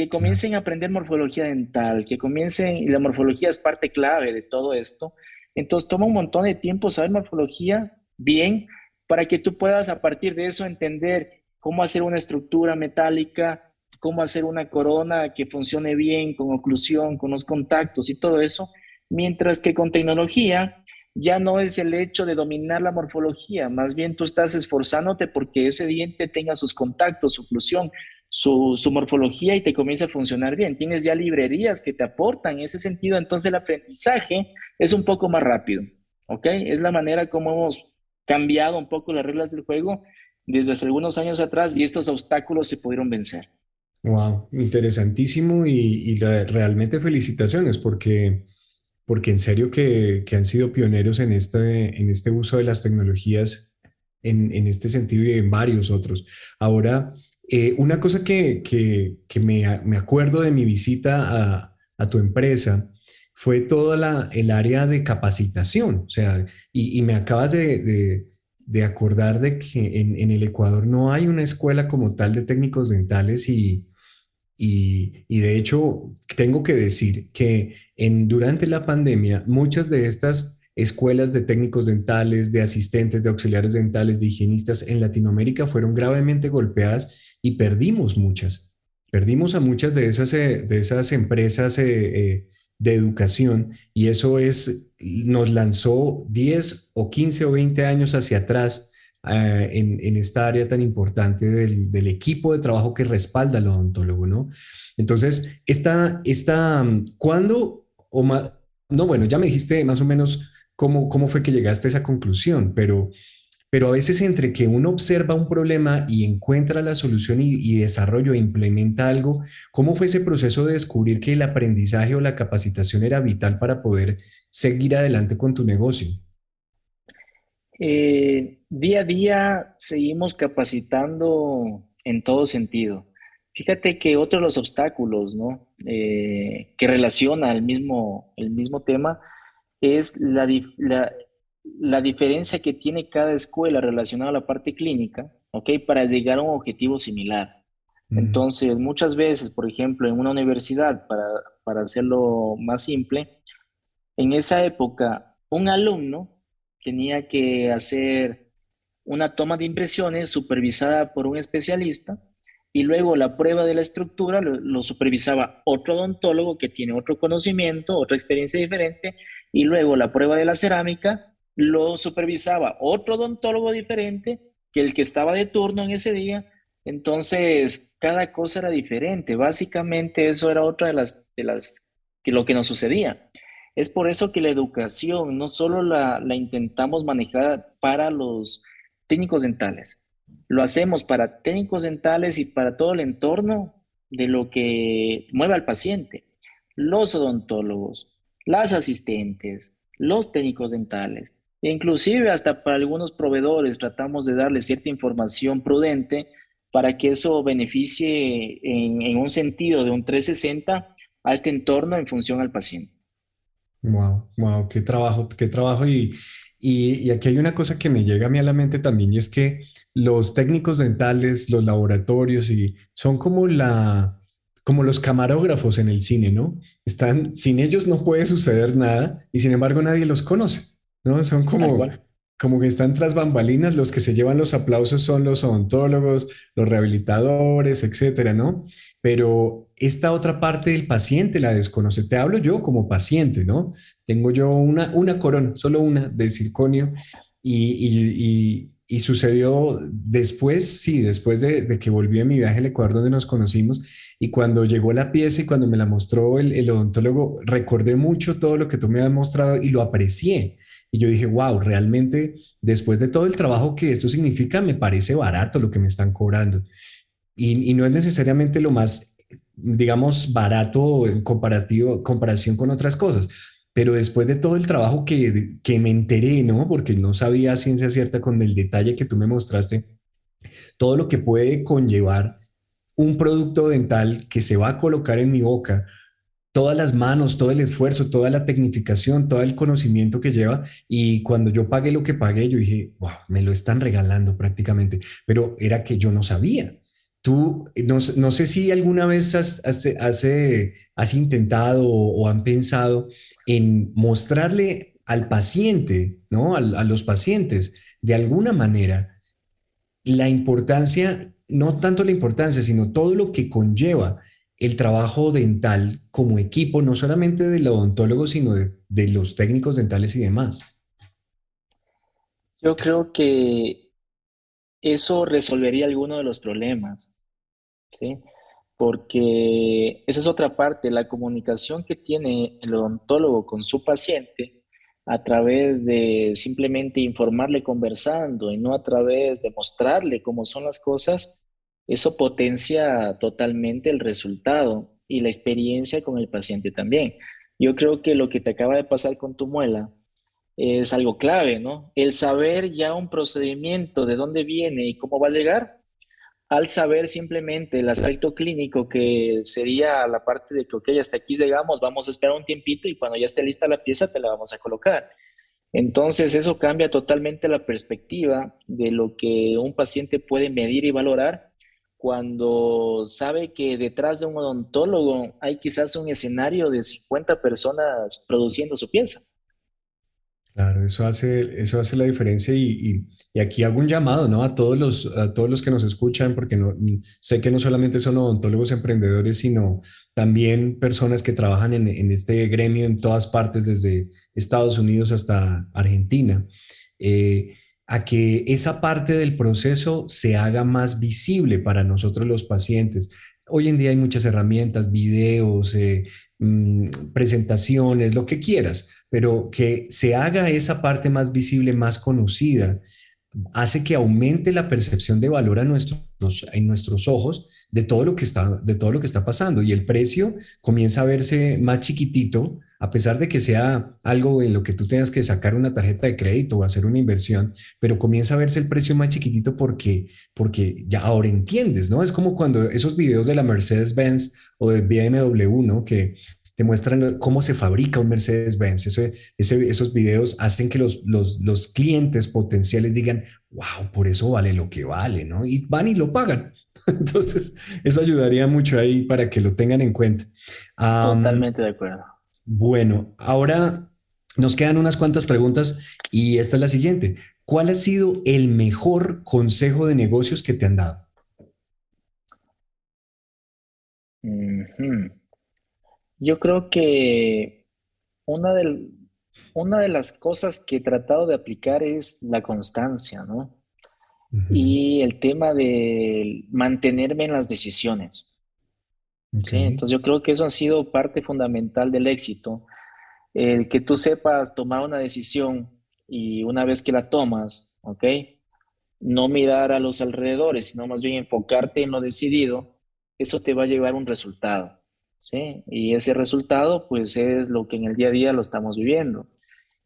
Que comiencen a aprender morfología dental, que comiencen, y la morfología es parte clave de todo esto. Entonces, toma un montón de tiempo saber morfología bien para que tú puedas a partir de eso entender cómo hacer una estructura metálica, cómo hacer una corona que funcione bien, con oclusión, con los contactos y todo eso. Mientras que con tecnología ya no es el hecho de dominar la morfología, más bien tú estás esforzándote porque ese diente tenga sus contactos, su oclusión, su, morfología y te comience a funcionar bien. Tienes ya librerías que te aportan en ese sentido, entonces el aprendizaje es un poco más rápido, ¿ok? Es la manera como hemos cambiado un poco las reglas del juego desde hace algunos años atrás y estos obstáculos se pudieron vencer. Wow, interesantísimo y, y realmente felicitaciones porque porque en serio que, han sido pioneros en este, en este uso de las tecnologías en, este sentido y en varios otros. Ahora, eh, una cosa que, me, acuerdo de mi visita a, tu empresa fue toda el área de capacitación, o sea, y, me acabas de, acordar de que en, el Ecuador no hay una escuela como tal de técnicos dentales y, y, de hecho, tengo que decir que en, durante la pandemia, muchas de estas escuelas de técnicos dentales, de asistentes, de auxiliares dentales, de higienistas en Latinoamérica fueron gravemente golpeadas y perdimos muchas. Perdimos a muchas de esas, eh, de esas empresas eh, eh, de educación y eso es, nos lanzó 10 o 15 o 20 años hacia atrás eh, en, esta área tan importante del, equipo de trabajo que respalda al odontólogo, ¿no? Entonces, esta, esta, ¿cuándo o no, bueno, ya me dijiste más o menos cómo, cómo fue que llegaste a esa conclusión, pero, pero a veces entre que uno observa un problema y encuentra la solución y, desarrollo e implementa algo, ¿cómo fue ese proceso de descubrir que el aprendizaje o la capacitación era vital para poder seguir adelante con tu negocio? Eh, día a día seguimos capacitando en todo sentido. Fíjate que otro de los obstáculos ¿no? Eh, que relaciona el mismo, el mismo tema es la, la, diferencia que tiene cada escuela relacionada a la parte clínica ¿okay? para llegar a un objetivo similar. Entonces, muchas veces, por ejemplo, en una universidad, para, para hacerlo más simple, en esa época, un alumno tenía que hacer una toma de impresiones supervisada por un especialista y luego la prueba de la estructura lo, supervisaba otro odontólogo que tiene otro conocimiento, otra experiencia diferente y luego la prueba de la cerámica lo supervisaba otro odontólogo diferente que el que estaba de turno en ese día. Entonces, cada cosa era diferente. Básicamente, eso era otra de las, de las, que lo que nos sucedía. Es por eso que la educación no solo la, la intentamos manejar para los técnicos dentales, lo hacemos para técnicos dentales y para todo el entorno de lo que mueve al paciente. Los odontólogos, las asistentes, los técnicos dentales, inclusive hasta para algunos proveedores tratamos de darle cierta información prudente para que eso beneficie en, un sentido de un 360 a este entorno en función al paciente. Wow, wow, qué trabajo, qué trabajo. Y, y, y, aquí hay una cosa que me llega a mí a la mente también y es que los técnicos dentales, los laboratorios y son como la, como los camarógrafos en el cine, ¿no? Están, sin ellos no puede suceder nada y sin embargo nadie los conoce, ¿no? Son como, como que están tras bambalinas, los que se llevan los aplausos son los odontólogos, los rehabilitadores, etcétera, ¿no? Pero esta otra parte del paciente la desconoce. Te hablo yo como paciente, ¿no? Tengo yo una, una corona, solo una de circonio y, y, sucedió después, sí, después de, de, que volví a mi viaje al Ecuador donde nos conocimos y cuando llegó la pieza y cuando me la mostró el, el odontólogo, recordé mucho todo lo que tú me has mostrado y lo aprecié y yo dije, wow, realmente después de todo el trabajo que esto significa, me parece barato lo que me están cobrando. Y, no es necesariamente lo más, digamos, barato en comparativo, comparación con otras cosas. Pero después de todo el trabajo que, que me enteré, ¿no? Porque no sabía ciencia cierta con el detalle que tú me mostraste, todo lo que puede conllevar un producto dental que se va a colocar en mi boca todas las manos, todo el esfuerzo, toda la tecnificación, todo el conocimiento que lleva. Y cuando yo pagué lo que pagué, yo dije, wow, me lo están regalando prácticamente, pero era que yo no sabía. Tú, no, sé si alguna vez has, has, intentado o, han pensado en mostrarle al paciente, ¿no? a los pacientes, de alguna manera, la importancia, no tanto la importancia, sino todo lo que conlleva el trabajo dental como equipo, no solamente del odontólogo, sino de, los técnicos dentales y demás? Yo creo que eso resolvería alguno de los problemas, ¿sí? Porque esa es otra parte, la comunicación que tiene el odontólogo con su paciente a través de simplemente informarle conversando y no a través de mostrarle cómo son las cosas, eso potencia totalmente el resultado y la experiencia con el paciente también. Yo creo que lo que te acaba de pasar con tu muela es algo clave, ¿no? El saber ya un procedimiento, de dónde viene y cómo va a llegar, al saber simplemente el aspecto clínico que sería la parte de que, ok, hasta aquí llegamos, vamos a esperar un tiempito y cuando ya esté lista la pieza te la vamos a colocar. Entonces eso cambia totalmente la perspectiva de lo que un paciente puede medir y valorar cuando sabe que detrás de un odontólogo hay quizás un escenario de 50 personas produciendo su pieza. Claro, eso hace, eso hace la diferencia y, aquí hago un llamado ¿no? a, todos los, a todos los que nos escuchan, porque no, sé que no solamente son odontólogos emprendedores, sino también personas que trabajan en, en este gremio en todas partes, desde Estados Unidos hasta Argentina. Eh, a que esa parte del proceso se haga más visible para nosotros los pacientes. Hoy en día hay muchas herramientas, videos, eh, mm, presentaciones, lo que quieras, pero que se haga esa parte más visible, más conocida, hace que aumente la percepción de valor a en nuestros ojos de todo, lo que está, de todo lo que está pasando y el precio comienza a verse más chiquitito a pesar de que sea algo en lo que tú tengas que sacar una tarjeta de crédito o hacer una inversión, pero comienza a verse el precio más chiquitito porque, porque ya ahora entiendes, ¿no? Es como cuando esos videos de la Mercedes-Benz o de BMW, ¿no? Que te muestran cómo se fabrica un Mercedes-Benz. Esos videos hacen que los, los, los, clientes potenciales digan, wow, por eso vale lo que vale, ¿no? Y van y lo pagan. Entonces, eso ayudaría mucho ahí para que lo tengan en cuenta. Totalmente de acuerdo. Bueno, ahora nos quedan unas cuantas preguntas y esta es la siguiente. ¿Cuál ha sido el mejor consejo de negocios que te han dado? Yo creo que una de, una de las cosas que he tratado de aplicar es la constancia, ¿no? y el tema de mantenerme en las decisiones. Entonces yo creo que eso ha sido parte fundamental del éxito. El que tú sepas tomar una decisión y una vez que la tomas, ¿ok? No mirar a los alrededores, sino más bien enfocarte en lo decidido, eso te va a llevar un resultado, ¿sí? Y ese resultado, pues es lo que en el día a día lo estamos viviendo.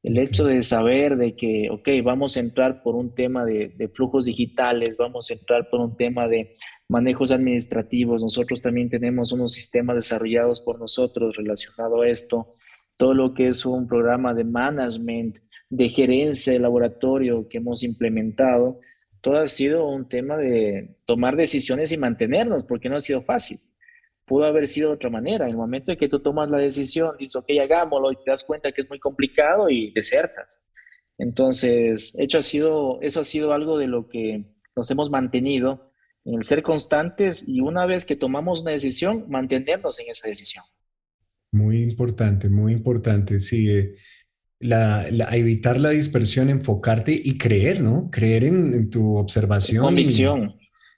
El hecho de saber de que, ok, vamos a entrar por un tema de, flujos digitales, vamos a entrar por un tema de manejos administrativos, nosotros también tenemos unos sistemas desarrollados por nosotros relacionado a esto, todo lo que es un programa de management, de gerencia de laboratorio que hemos implementado, todo ha sido un tema de tomar decisiones y mantenernos, porque no ha sido fácil pudo haber sido de otra manera. En el momento en que tú tomas la decisión, dices, ok, hagámoslo, y te das cuenta que es muy complicado y desertas. Entonces, hecho ha sido, eso ha sido algo de lo que nos hemos mantenido en el ser constantes y una vez que tomamos una decisión, mantenernos en esa decisión. Muy importante, muy importante, sí. Eh, la, evitar la dispersión, enfocarte y creer, ¿no? Creer en, tu observación. Convicción.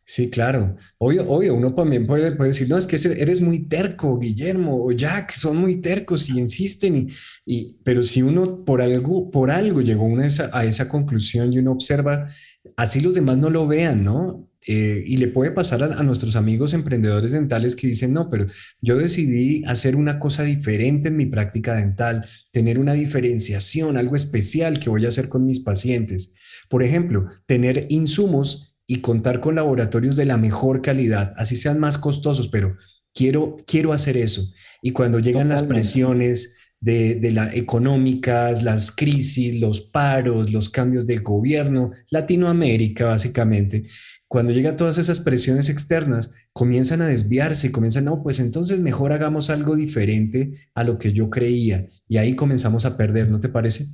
Sí, claro. Obvio, obvio, uno también puede, puede, decir, no, es que eres muy terco, Guillermo o Jack, son muy tercos y insisten, y, pero si uno por algo, por algo llegó a esa conclusión y uno observa, así los demás no lo vean, ¿no? Eh, y le puede pasar a, a, nuestros amigos emprendedores dentales que dicen, no, pero yo decidí hacer una cosa diferente en mi práctica dental, tener una diferenciación, algo especial que voy a hacer con mis pacientes. Por ejemplo, tener insumos y contar con laboratorios de la mejor calidad, así sean más costosos, pero quiero, quiero hacer eso. Y cuando llegan las presiones de, de las económicas, las crisis, los paros, los cambios de gobierno, Latinoamérica básicamente, cuando llegan todas esas presiones externas, comienzan a desviarse, comienzan, no, pues entonces mejor hagamos algo diferente a lo que yo creía. Y ahí comenzamos a perder, ¿no te parece?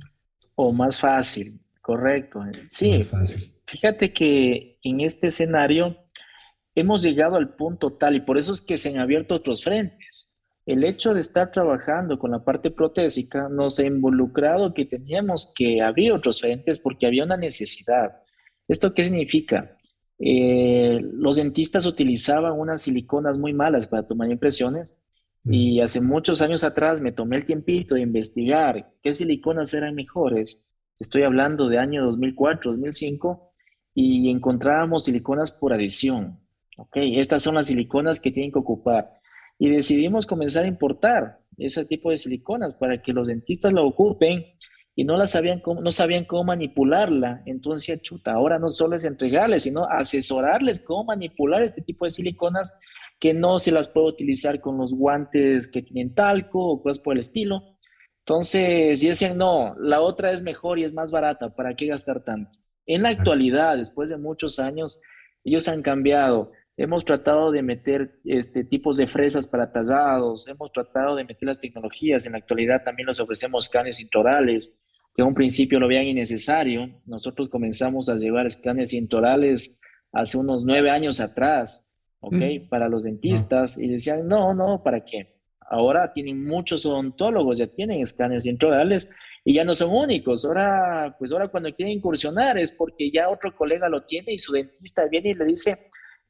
O más fácil, correcto. Sí, más fácil. Fíjate que en este escenario hemos llegado al punto tal, y por eso es que se han abierto otros frentes. El hecho de estar trabajando con la parte protésica nos ha involucrado que teníamos que abrir otros frentes porque había una necesidad. ¿Esto qué significa? Eh, los dentistas utilizaban unas siliconas muy malas para tomar impresiones y hace muchos años atrás me tomé el tiempito de investigar qué siliconas eran mejores. Estoy hablando de año 2004, 2005 y encontrábamos siliconas por adición. ¿ok? Estas son las siliconas que tienen que ocupar. Y decidimos comenzar a importar ese tipo de siliconas para que los dentistas lo ocupen y no, las sabían cómo, no sabían cómo manipularla. Entonces, chuta, ahora no solo es entregarles, sino asesorarles cómo manipular este tipo de siliconas que no se las puede utilizar con los guantes que tienen talco o cosas por el estilo. Entonces, y decían, no, la otra es mejor y es más barata, ¿para qué gastar tanto? En la actualidad, después de muchos años, ellos han cambiado. Hemos tratado de meter este, tipos de fresas para tallados, hemos tratado de meter las tecnologías. En la actualidad también les ofrecemos escáneres intorales, que en un principio lo veían innecesario. Nosotros comenzamos a llevar escáneres intorales hace unos nueve años atrás, ¿ok? Mm. Para los dentistas y decían, no, no, ¿para qué? Ahora tienen muchos odontólogos, ya tienen escáneres intorales y ya no son únicos. Ahora, pues ahora cuando quieren incursionar es porque ya otro colega lo tiene y su dentista viene y le dice,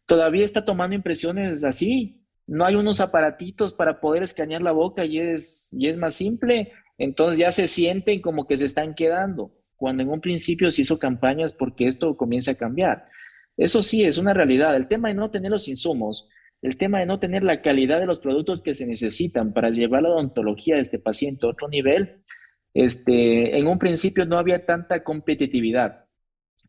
todavía está tomando impresiones así. No hay unos aparatitos para poder escanear la boca y es, y es más simple. Entonces ya se sienten como que se están quedando, cuando en un principio se hizo campañas porque esto comienza a cambiar. Eso sí, es una realidad. El tema de no tener los insumos, el tema de no tener la calidad de los productos que se necesitan para llevar la odontología de este paciente a otro nivel, este, en un principio no había tanta competitividad.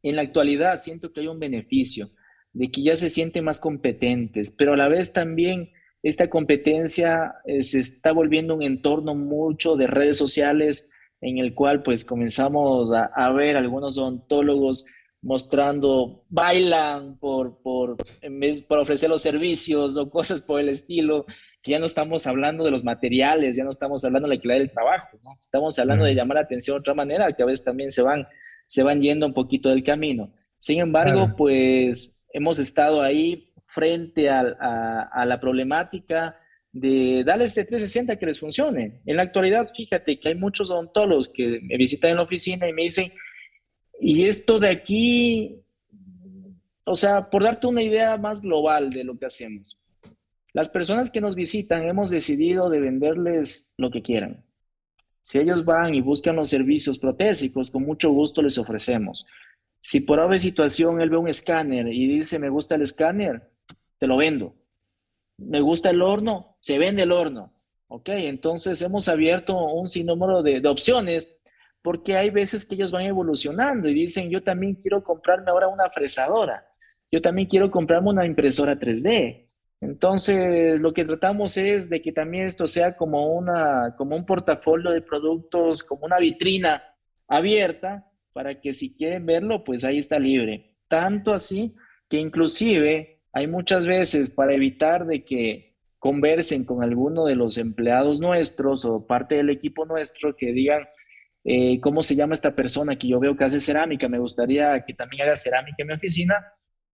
En la actualidad siento que hay un beneficio de que ya se sienten más competentes, pero a la vez también esta competencia eh, se está volviendo un entorno mucho de redes sociales en el cual pues comenzamos a, a ver algunos odontólogos mostrando, bailan por, por, en vez, por ofrecer los servicios o cosas por el estilo, que ya no estamos hablando de los materiales, ya no estamos hablando de la calidad del trabajo, ¿no? estamos hablando de llamar la atención de otra manera, que a veces también se van, se van yendo un poquito del camino. Sin embargo, pues hemos estado ahí frente a, a, la problemática de darles este 360 que les funcione. En la actualidad, fíjate que hay muchos odontólogos que me visitan en la oficina y me dicen, y esto de aquí o sea, por darte una idea más global de lo que hacemos. Las personas que nos visitan hemos decidido de venderles lo que quieran. Si ellos van y buscan los servicios protésicos, con mucho gusto les ofrecemos. Si por alguna situación él ve un escáner y dice, me gusta el escáner, te lo vendo. Me gusta el horno, se vende el horno. Ok, entonces hemos abierto un sinnúmero de, de opciones porque hay veces que ellos van evolucionando y dicen, yo también quiero comprarme ahora una fresadora, yo también quiero comprarme una impresora 3D. Entonces, lo que tratamos es de que también esto sea como, una, como un portafolio de productos, como una vitrina abierta, para que si quieren verlo, pues ahí está libre. Tanto así que inclusive hay muchas veces para evitar de que conversen con alguno de los empleados nuestros o parte del equipo nuestro que digan, eh, ¿cómo se llama esta persona que yo veo que hace cerámica? Me gustaría que también haga cerámica en mi oficina.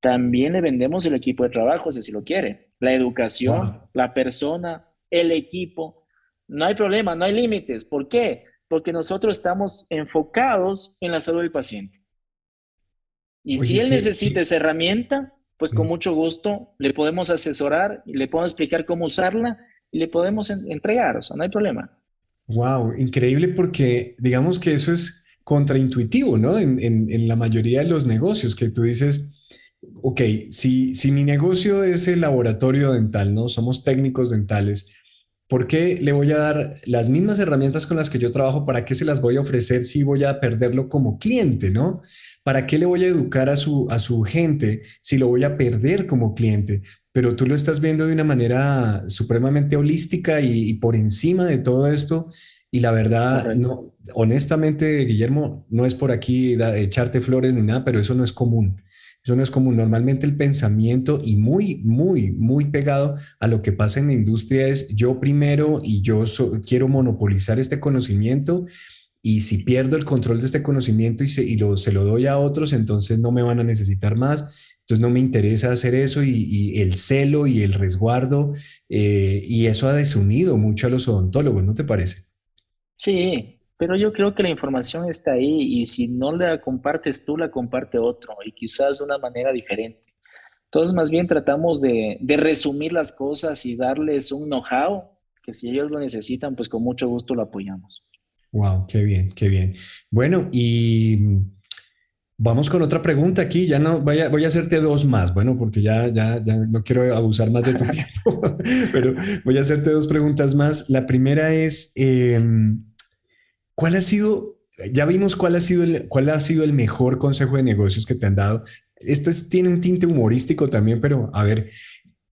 También le vendemos el equipo de trabajo, si lo quiere. La educación, la persona, el equipo. No hay problema, no hay límites. ¿Por qué? Porque nosotros estamos enfocados en la salud del paciente. Y si él necesita esa herramienta, pues con mm. mucho gusto le podemos asesorar y le podemos explicar cómo usarla y le podemos entregar, o sea, no hay problema. Wow, increíble porque digamos que eso es contraintuitivo, ¿no? En, la mayoría de los negocios que tú dices, ok, si, si mi negocio es el laboratorio dental, ¿no? Somos técnicos dentales, ¿por qué le voy a dar las mismas herramientas con las que yo trabajo? ¿Para qué se las voy a ofrecer si voy a perderlo como cliente, ¿no? ¿Para qué le voy a educar a su, a su gente si lo voy a perder como cliente? pero tú lo estás viendo de una manera supremamente holística y, por encima de todo esto. Y la verdad, no, honestamente, Guillermo, no es por aquí echarte flores ni nada, pero eso no es común. Eso no es común. Normalmente el pensamiento y muy, muy, muy pegado a lo que pasa en la industria es yo primero y yo quiero monopolizar este conocimiento y si pierdo el control de este conocimiento y, se, y lo, se lo doy a otros, entonces no me van a necesitar más entonces no me interesa hacer eso y, el celo y el resguardo, eh, y eso ha desunido mucho a los odontólogos, ¿no te parece? Sí, pero yo creo que la información está ahí y si no la compartes tú, la comparte otro y quizás de una manera diferente. Entonces, más bien tratamos de, de resumir las cosas y darles un know-how que si ellos lo necesitan, pues con mucho gusto lo apoyamos. Wow, qué bien, qué bien. Bueno, y Vamos con otra pregunta aquí. Ya no voy a, voy a hacerte dos más. Bueno, porque ya, ya, ya no quiero abusar más de tu tiempo, pero voy a hacerte dos preguntas más. La primera es, em, ¿cuál ha sido, ya vimos cuál ha sido el, cuál ha sido el mejor consejo de negocios que te han dado? Este tiene un tinte humorístico también, pero a ver,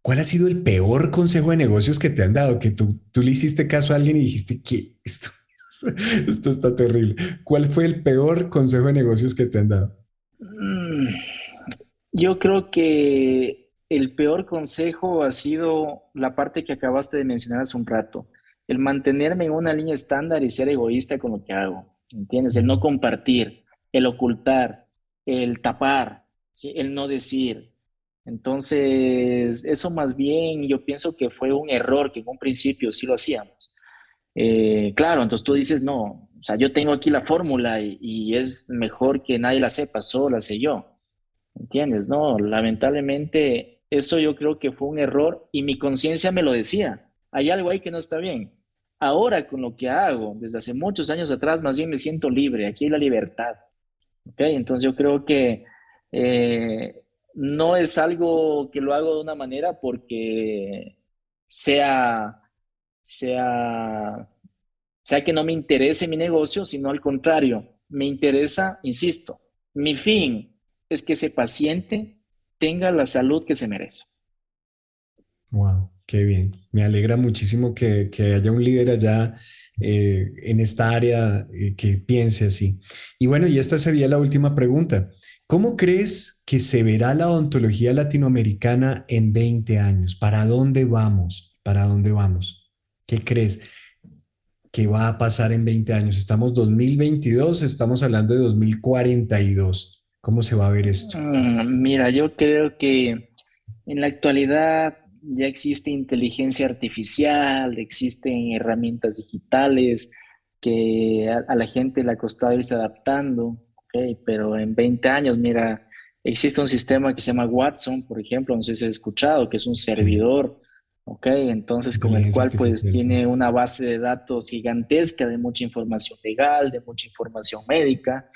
¿cuál ha sido el peor consejo de negocios que te han dado? Que tú, tú le hiciste caso a alguien y dijiste que esto, esto está terrible. ¿Cuál fue el peor consejo de negocios que te han dado? Mm, yo creo que el peor consejo ha sido la parte que acabaste de mencionar hace un rato, el mantenerme en una línea estándar y ser egoísta con lo que hago, ¿entiendes? El no compartir, el ocultar, el tapar, el no decir. Entonces, eso más bien yo pienso que fue un error que en un principio sí lo hacíamos. Eh, claro, entonces tú dices, no, o sea, yo tengo aquí la fórmula y, es mejor que nadie la sepa, solo la sé yo. ¿Entiendes? No, lamentablemente eso yo creo que fue un error y mi conciencia me lo decía. Hay algo ahí que no está bien. Ahora con lo que hago, desde hace muchos años atrás, más bien me siento libre. Aquí hay la libertad. ¿Okay? Entonces yo creo que eh, no es algo que lo hago de una manera porque sea sea, sea que no me interese mi negocio, sino al contrario, me interesa, insisto, mi fin es que ese paciente tenga la salud que se merece. Wow, qué bien. Me alegra muchísimo que, haya un líder allá eh, en esta área eh, que piense así. Y bueno, y esta sería la última pregunta. ¿Cómo crees que se verá la odontología latinoamericana en 20 años? ¿Para dónde vamos? ¿Para dónde vamos? ¿Qué crees que va a pasar en 20 años? Estamos 2022, estamos hablando de 2042. ¿Cómo se va a ver esto? Mm, mira, yo creo que en la actualidad ya existe inteligencia artificial, existen herramientas digitales que a, la gente le ha costado irse adaptando, pero en 20 años, mira, Existe un sistema que se llama Watson, por ejemplo, no sé si has escuchado, que es un servidor, ¿ok? Entonces, con el cual pues tiene una base de datos gigantesca de mucha información legal, de mucha información médica.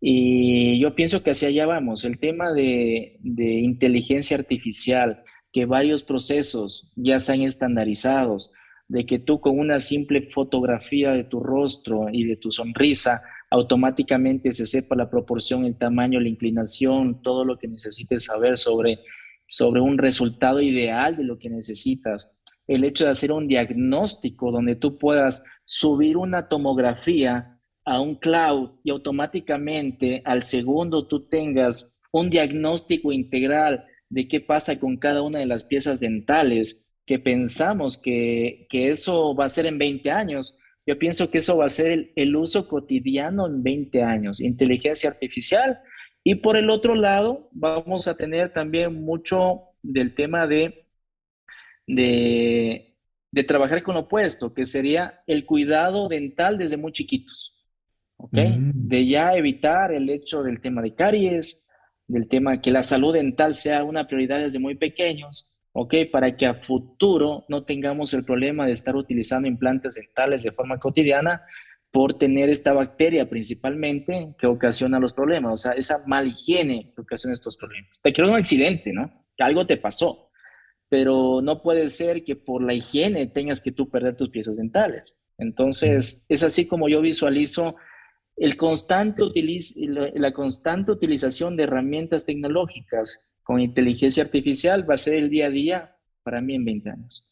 Y yo pienso que hacia allá vamos. El tema de, de inteligencia artificial, que varios procesos ya sean estandarizados, de que tú con una simple fotografía de tu rostro y de tu sonrisa automáticamente se sepa la proporción, el tamaño, la inclinación, todo lo que necesites saber sobre, sobre un resultado ideal de lo que necesitas. El hecho de hacer un diagnóstico donde tú puedas subir una tomografía a un cloud y automáticamente al segundo tú tengas un diagnóstico integral de qué pasa con cada una de las piezas dentales, que pensamos que, que eso va a ser en 20 años, yo pienso que eso va a ser el, uso cotidiano en 20 años, inteligencia artificial. Y por el otro lado, vamos a tener también mucho del tema de, de, de trabajar con lo opuesto, que sería el cuidado dental desde muy chiquitos. ¿Ok? Mm. De ya evitar el hecho del tema de caries, del tema que la salud dental sea una prioridad desde muy pequeños ¿ok? Para que a futuro no tengamos el problema de estar utilizando implantes dentales de forma cotidiana por tener esta bacteria principalmente que ocasiona los problemas, o sea, esa mal higiene que ocasiona estos problemas. Te quiero un accidente, ¿no? Que algo te pasó, pero no puede ser que por la higiene tengas que tú perder tus piezas dentales. Entonces, es así como yo visualizo el constante la constante utilización de herramientas tecnológicas con inteligencia artificial va a ser el día a día para mí en 20 años.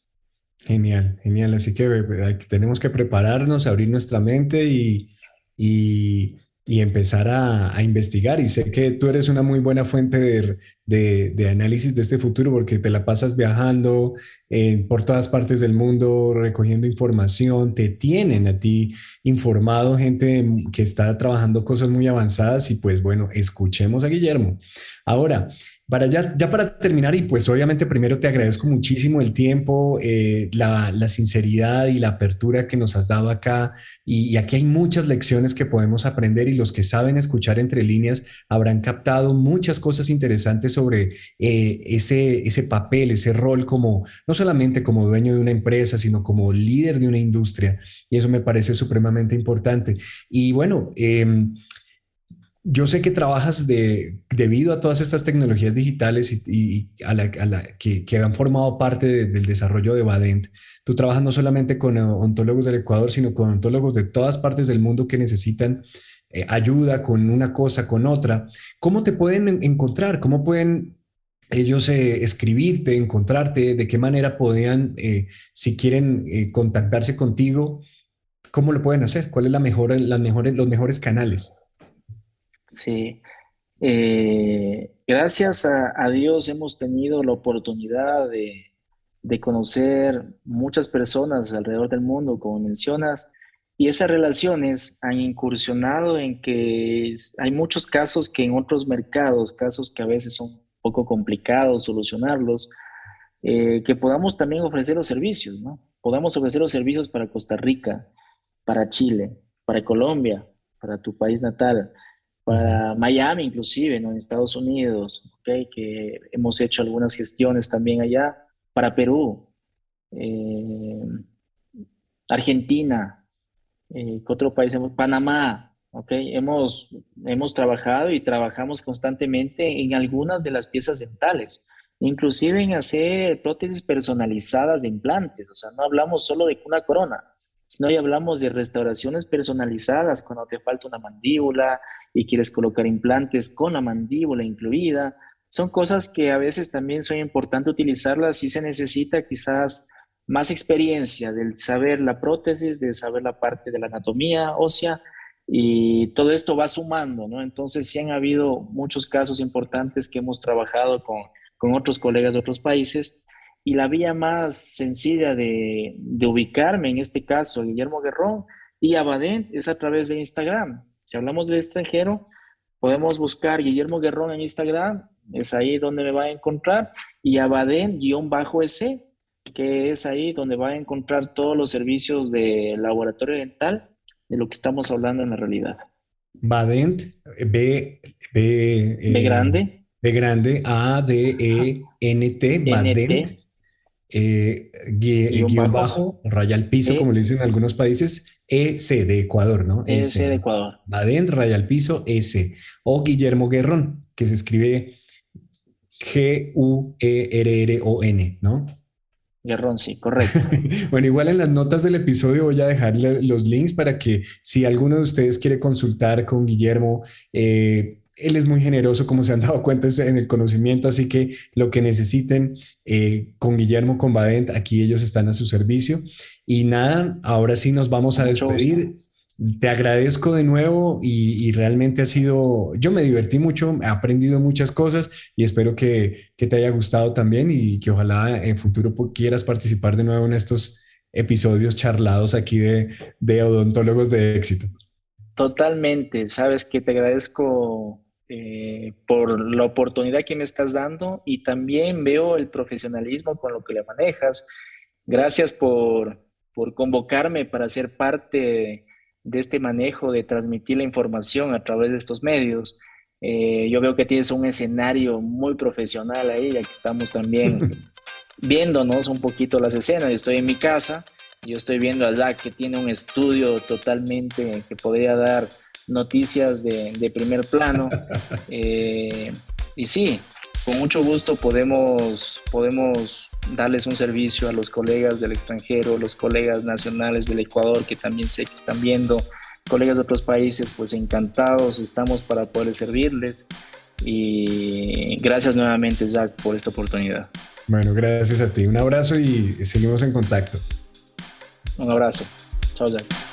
Genial, genial. Así que eh, tenemos que prepararnos, abrir nuestra mente y, y, empezar a, investigar. Y sé que tú eres una muy buena fuente de, de, análisis de este futuro porque te la pasas viajando eh, por todas partes del mundo, recogiendo información, te tienen a ti informado gente que está trabajando cosas muy avanzadas y pues bueno, escuchemos a Guillermo. Ahora, para ya, ya para terminar, y pues obviamente primero te agradezco muchísimo el tiempo, eh, la, la, sinceridad y la apertura que nos has dado acá. Y, aquí hay muchas lecciones que podemos aprender y los que saben escuchar entre líneas habrán captado muchas cosas interesantes sobre eh, ese, ese papel, ese rol como, no solamente como dueño de una empresa, sino como líder de una industria. Y eso me parece supremamente importante. Y bueno, eh, yo sé que trabajas de, debido a todas estas tecnologías digitales y, a la, que, han formado parte del desarrollo de Badent. Tú trabajas no solamente con ontólogos del Ecuador, sino con ontólogos de todas partes del mundo que necesitan eh, ayuda con una cosa, con otra. ¿Cómo te pueden encontrar? ¿Cómo pueden ellos eh, escribirte, encontrarte? ¿De qué manera podían, eh, si quieren contactarse contigo, cómo lo pueden hacer? ¿Cuáles son mejor, las mejores, los mejores canales? Sí. Eh, gracias a, Dios hemos tenido la oportunidad de, conocer muchas personas alrededor del mundo, como mencionas, y esas relaciones han incursionado en que hay muchos casos que en otros mercados, casos que a veces son poco complicados solucionarlos, eh, que podamos también ofrecer los servicios, ¿no? Podamos ofrecer los servicios para Costa Rica, para Chile, para Colombia, para tu país natal para Miami inclusive, en Estados Unidos, ¿okay? que hemos hecho algunas gestiones también allá, para Perú, eh, Argentina, eh, ¿qué otro país? Panamá, ¿okay? hemos, hemos trabajado y trabajamos constantemente en algunas de las piezas dentales, inclusive en hacer prótesis personalizadas de implantes, o sea, no hablamos solo de una corona, sino ya hablamos de restauraciones personalizadas cuando te falta una mandíbula y quieres colocar implantes con la mandíbula incluida. Son cosas que a veces también son importantes utilizarlas si se necesita quizás más experiencia del saber la prótesis, de saber la parte de la anatomía ósea y todo esto va sumando, ¿no? Entonces sí han habido muchos casos importantes que hemos trabajado con, con otros colegas de otros países y la vía más sencilla de, ubicarme, en este caso, Guillermo Guerrón y Abadent, es a través de Instagram. Si hablamos de extranjero, podemos buscar Guillermo Guerrón en Instagram, es ahí donde me va a encontrar, y Abadent-S, que es ahí donde va a encontrar todos los servicios de laboratorio dental de lo que estamos hablando en la realidad. Badent, B, B, B grande, B grande, A, D, E, N, T, Badent, eh, guion, bajo, raya al piso, e como le dicen en algunos países, EC de Ecuador, ¿no? EC de Ecuador. Badent, raya al piso, EC. O Guillermo Guerrón, que se escribe G-U-E-R-R-O-N, ¿no? Guerrón, sí, correcto. bueno, igual en las notas del episodio voy a dejarle los links para que si alguno de ustedes quiere consultar con Guillermo, eh, él es muy generoso, como se han dado cuenta en el conocimiento, así que lo que necesiten eh, con Guillermo, con Badent, aquí ellos están a su servicio. Y nada, ahora sí nos vamos a despedir. Te agradezco de nuevo y, realmente ha sido, yo me divertí mucho, he aprendido muchas cosas y espero que, te haya gustado también y que ojalá en futuro quieras participar de nuevo en estos episodios charlados aquí de, de odontólogos de éxito. Totalmente, sabes que te agradezco eh, por la oportunidad que me estás dando y también veo el profesionalismo con lo que le manejas. Gracias por, por convocarme para ser parte de este manejo, de transmitir la información a través de estos medios. Eh, yo veo que tienes un escenario muy profesional ahí, ya que estamos también viéndonos un poquito las escenas. Yo estoy en mi casa, yo estoy viendo a Jack que tiene un estudio totalmente que podría dar noticias de, primer plano. Eh, y sí, con mucho gusto podemos, podemos darles un servicio a los colegas del extranjero, los colegas nacionales del Ecuador que también sé que están viendo, colegas de otros países, pues encantados estamos para poder servirles. Y gracias nuevamente, Jack, por esta oportunidad. Bueno, gracias a ti. Un abrazo y seguimos en contacto. Un abrazo. Chao, Jack.